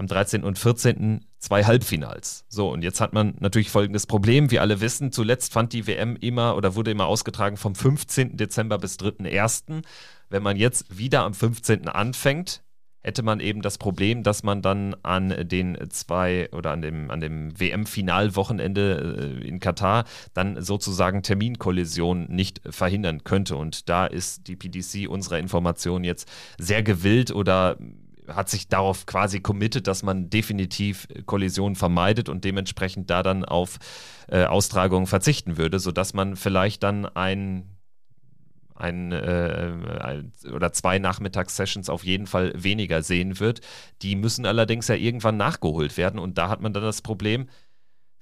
am 13. und 14. zwei Halbfinals. So, und jetzt hat man natürlich folgendes Problem. Wir alle wissen, zuletzt fand die WM immer oder wurde immer ausgetragen vom 15. Dezember bis 3.1. Wenn man jetzt wieder am 15. anfängt, hätte man eben das Problem, dass man dann an den zwei oder an dem, an dem WM-Finalwochenende äh, in Katar dann sozusagen Terminkollision nicht verhindern könnte. Und da ist die PDC unserer Information jetzt sehr gewillt oder hat sich darauf quasi committed, dass man definitiv Kollisionen vermeidet und dementsprechend da dann auf äh, Austragungen verzichten würde, sodass man vielleicht dann ein ein, äh, ein, oder zwei Nachmittagssessions auf jeden Fall weniger sehen wird. Die müssen allerdings ja irgendwann nachgeholt werden und da hat man dann das Problem,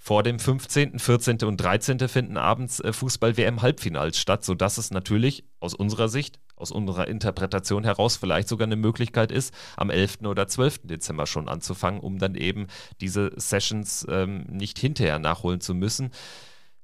vor dem 15., 14. und 13. finden abends äh, Fußball-WM-Halbfinals statt, sodass es natürlich aus unserer Sicht, aus unserer Interpretation heraus vielleicht sogar eine Möglichkeit ist, am 11. oder 12. Dezember schon anzufangen, um dann eben diese Sessions ähm, nicht hinterher nachholen zu müssen.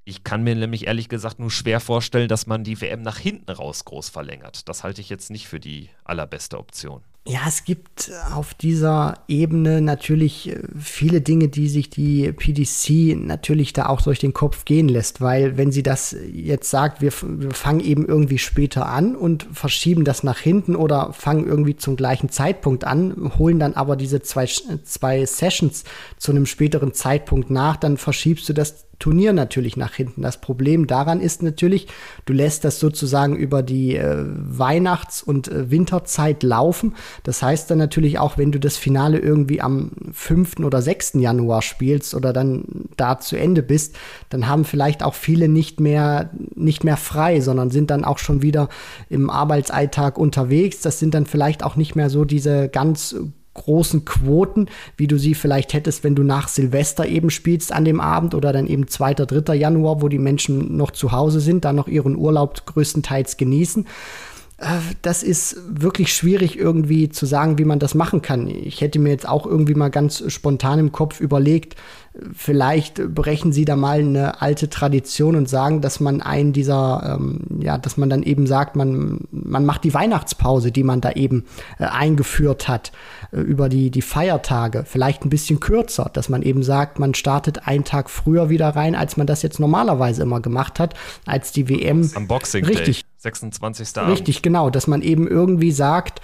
Ich kann mir nämlich ehrlich gesagt nur schwer vorstellen, dass man die WM nach hinten raus groß verlängert. Das halte ich jetzt nicht für die allerbeste Option. Ja, es gibt auf dieser Ebene natürlich äh, viele Dinge, die sich die PDC natürlich da auch durch den Kopf gehen lässt, weil wenn sie das jetzt sagt, wir, wir, fangen eben irgendwie später an und verschieben das nach hinten oder fangen irgendwie zum gleichen Zeitpunkt an, holen dann aber diese zwei, zwei Sessions zu einem späteren Zeitpunkt nach, dann verschiebst du das Turnier natürlich nach hinten. Das Problem daran ist natürlich, du lässt das sozusagen über die äh, Weihnachts- und äh, Winterzeit laufen. Das heißt dann natürlich auch, wenn du das Finale irgendwie am 5. oder 6. Januar spielst oder dann da zu Ende bist, dann haben vielleicht auch viele nicht mehr, nicht mehr frei, sondern sind dann auch schon wieder im Arbeitsalltag unterwegs. Das sind dann vielleicht auch nicht mehr so diese ganz großen Quoten, wie du sie vielleicht hättest, wenn du nach Silvester eben spielst an dem Abend oder dann eben 2., 3. Januar, wo die Menschen noch zu Hause sind, dann noch ihren Urlaub größtenteils genießen. Äh, das ist wirklich schwierig irgendwie zu sagen, wie man das machen kann. Ich hätte mir jetzt auch irgendwie mal ganz spontan im Kopf überlegt, vielleicht brechen sie da mal eine alte Tradition und sagen, dass man einen dieser, ähm, ja, dass man dann eben sagt, man, man macht die Weihnachtspause, die man da eben äh, eingeführt hat, äh, über die, die Feiertage, vielleicht ein bisschen kürzer, dass man eben sagt, man startet einen Tag früher wieder rein, als man das jetzt normalerweise immer gemacht hat, als die WM. Am Boxing Richtig. Day, 26. Richtig, genau, dass man eben irgendwie sagt,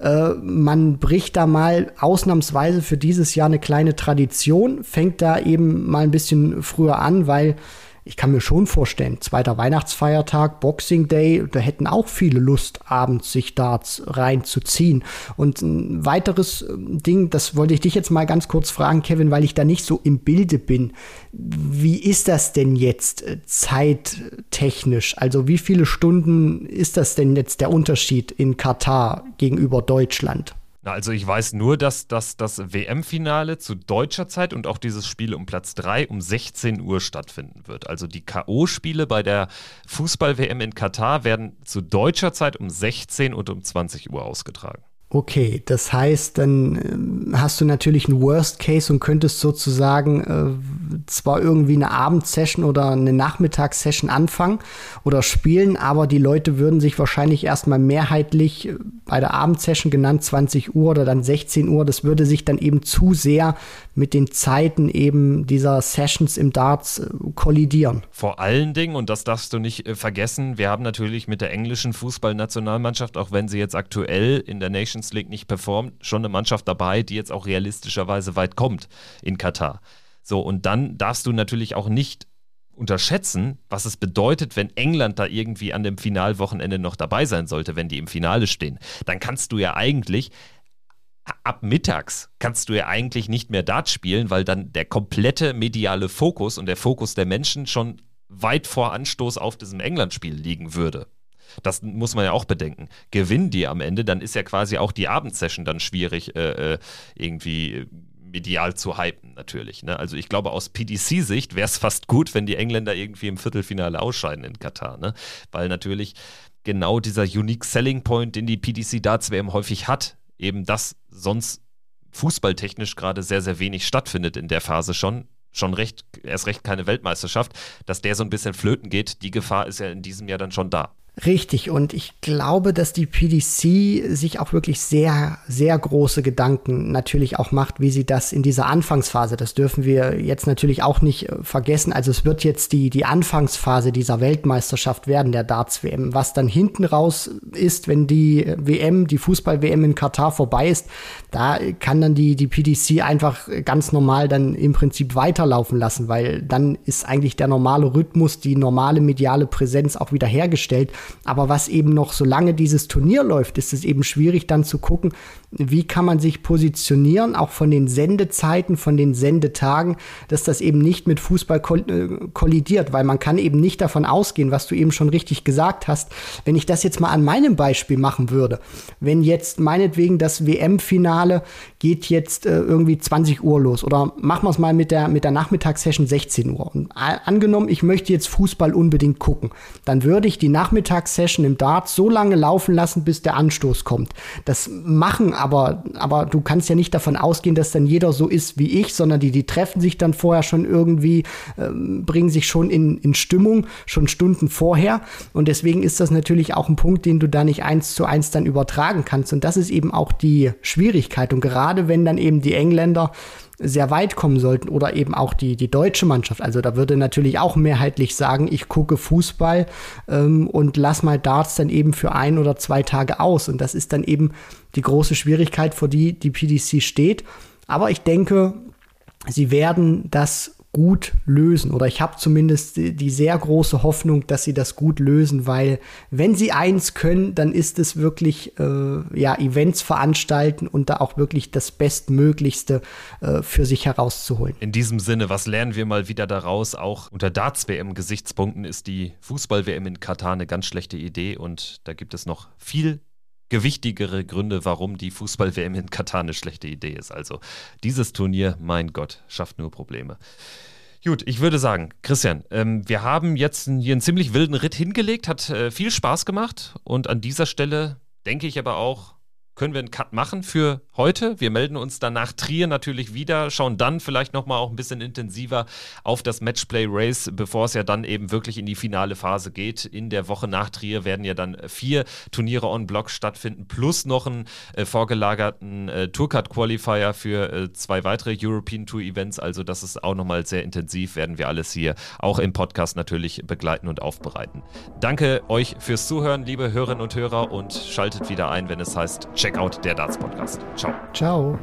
äh, man bricht da mal ausnahmsweise für dieses Jahr eine kleine Tradition, fängt da eben mal ein bisschen früher an, weil ich kann mir schon vorstellen, zweiter Weihnachtsfeiertag, Boxing Day, da hätten auch viele Lust, abends sich Darts reinzuziehen. Und ein weiteres ähm, Ding, das wollte ich dich jetzt mal ganz kurz fragen, Kevin, weil ich da nicht so im Bilde bin. Wie ist das denn jetzt äh, zeittechnisch? Also wie viele Stunden ist das denn jetzt der Unterschied in Katar gegenüber Deutschland? Na, also ich weiß nur, dass, dass das WM-Finale zu deutscher Zeit und auch dieses Spiel um Platz 3 um 16 Uhr stattfinden wird. Also die K.O.-Spiele bei der Fußball-WM in Katar werden zu deutscher Zeit um 16 und um 20 Uhr ausgetragen. Okay, das heißt, dann äh, hast du natürlich einen Worst Case und könntest sozusagen äh, zwar irgendwie eine Abendsession oder eine Nachmittagssession anfangen oder spielen, aber die Leute würden sich wahrscheinlich erstmal mehrheitlich äh, bei der Abendsession genannt 20 Uhr oder dann 16 Uhr, das würde sich dann eben zu sehr mit den Zeiten eben dieser Sessions im Darts äh, kollidieren. Vor allen Dingen, und das darfst du nicht äh, vergessen, wir haben natürlich mit der englischen Fußballnationalmannschaft, auch wenn sie jetzt aktuell in der Nation Nations League nicht performt, schon eine Mannschaft dabei, die jetzt auch realistischerweise weit kommt in Katar. So, und dann darfst du natürlich auch nicht unterschätzen, was es bedeutet, wenn England da irgendwie an dem Finalwochenende noch dabei sein sollte, wenn die im Finale stehen. Dann kannst du ja eigentlich ab mittags kannst du ja eigentlich nicht mehr Dart spielen, weil dann der komplette mediale Fokus und der Fokus der Menschen schon weit vor Anstoß auf diesem England-Spiel liegen würde. Das muss man ja auch bedenken. Gewinnen die am Ende, dann ist ja quasi auch die Abendsession dann schwierig äh, äh irgendwie medial zu hypen, natürlich. Ne? Also ich glaube, aus PDC-Sicht wäre es fast gut, wenn die Engländer irgendwie im Viertelfinale ausscheiden in Katar. Ne? Weil natürlich genau dieser Unique Selling Point, den die PDC Darts WM häufig hat, eben das sonst fußballtechnisch gerade sehr, sehr wenig stattfindet in der Phase schon, schon recht, erst recht keine Weltmeisterschaft, dass der so ein bisschen flöten geht, die Gefahr ist ja in diesem Jahr dann schon da. Richtig, und ich glaube, dass die PDC sich auch wirklich sehr, sehr große Gedanken natürlich auch macht, wie sie das in dieser Anfangsphase, das dürfen wir jetzt natürlich auch nicht äh, vergessen. Also es wird jetzt die, die Anfangsphase dieser Weltmeisterschaft werden, der Darts-WM. Was dann hinten raus ist, wenn die WM, die Fußball-WM in Katar vorbei ist, da kann dann die, die PDC einfach ganz normal dann im Prinzip weiterlaufen lassen, weil dann ist eigentlich der normale Rhythmus, die normale mediale Präsenz auch wieder hergestellt. Aber was eben noch, solange dieses Turnier läuft, ist es eben schwierig dann zu gucken, wie kann man sich positionieren, auch von den Sendezeiten, von den Sendetagen, dass das eben nicht mit Fußball äh, kollidiert, weil man kann eben nicht davon ausgehen, was du eben schon richtig gesagt hast. Wenn ich das jetzt mal an meinem Beispiel machen würde, wenn jetzt meinetwegen das WM-Finale geht jetzt äh, irgendwie 20 Uhr los oder machen wir es mal mit der, mit der Nachmittagssession 16 Uhr. Und angenommen, ich möchte jetzt Fußball unbedingt gucken, dann würde ich die Nachmittagssession im Dart so lange laufen lassen, bis der Anstoß kommt. Das machen aber, aber du kannst ja nicht davon ausgehen, dass dann jeder so ist wie ich, sondern die, die treffen sich dann vorher schon irgendwie, ähm, bringen sich schon in, in Stimmung, schon Stunden vorher. Und deswegen ist das natürlich auch ein Punkt, den du da nicht eins zu eins dann übertragen kannst. Und das ist eben auch die Schwierigkeit. Und gerade wenn dann eben die Engländer sehr weit kommen sollten oder eben auch die, die deutsche Mannschaft. Also da würde natürlich auch mehrheitlich sagen, ich gucke Fußball ähm, und lass mal Darts dann eben für ein oder zwei Tage aus. Und das ist dann eben die große Schwierigkeit, vor die die PDC steht. Aber ich denke, sie werden das gut lösen. Oder ich habe zumindest die, sehr große Hoffnung, dass sie das gut lösen, weil wenn sie eins können, dann ist es wirklich äh, ja, Events veranstalten und da auch wirklich das Bestmöglichste äh, für sich herauszuholen. In diesem Sinne, was lernen wir mal wieder daraus? Auch unter Darts-WM-Gesichtspunkten ist die Fußball-WM in Katar eine ganz schlechte Idee und da gibt es noch viel gewichtigere Gründe, warum die Fußball-WM in Katar eine schlechte Idee ist. Also dieses Turnier, mein Gott, schafft nur Probleme. Gut, ich würde sagen, Christian, ähm, wir haben jetzt hier einen ziemlich wilden Ritt hingelegt, hat äh, viel Spaß gemacht und an dieser Stelle denke ich aber auch, können wir einen Cut machen für heute. Wir melden uns dann nach Trier natürlich wieder, schauen dann vielleicht nochmal auch ein bisschen intensiver auf das Matchplay Race, bevor es ja dann eben wirklich in die finale Phase geht. In der Woche nach Trier werden ja dann vier Turniere on Block stattfinden, plus noch einen äh, vorgelagerten äh, Tourcard Qualifier für äh, zwei weitere European Tour Events. Also das ist auch nochmal sehr intensiv, werden wir alles hier auch im Podcast natürlich begleiten und aufbereiten. Danke euch fürs Zuhören, liebe Hörerinnen und Hörer, und schaltet wieder ein, wenn es heißt Check Checkout der Darts Podcast. Ciao. Ciao.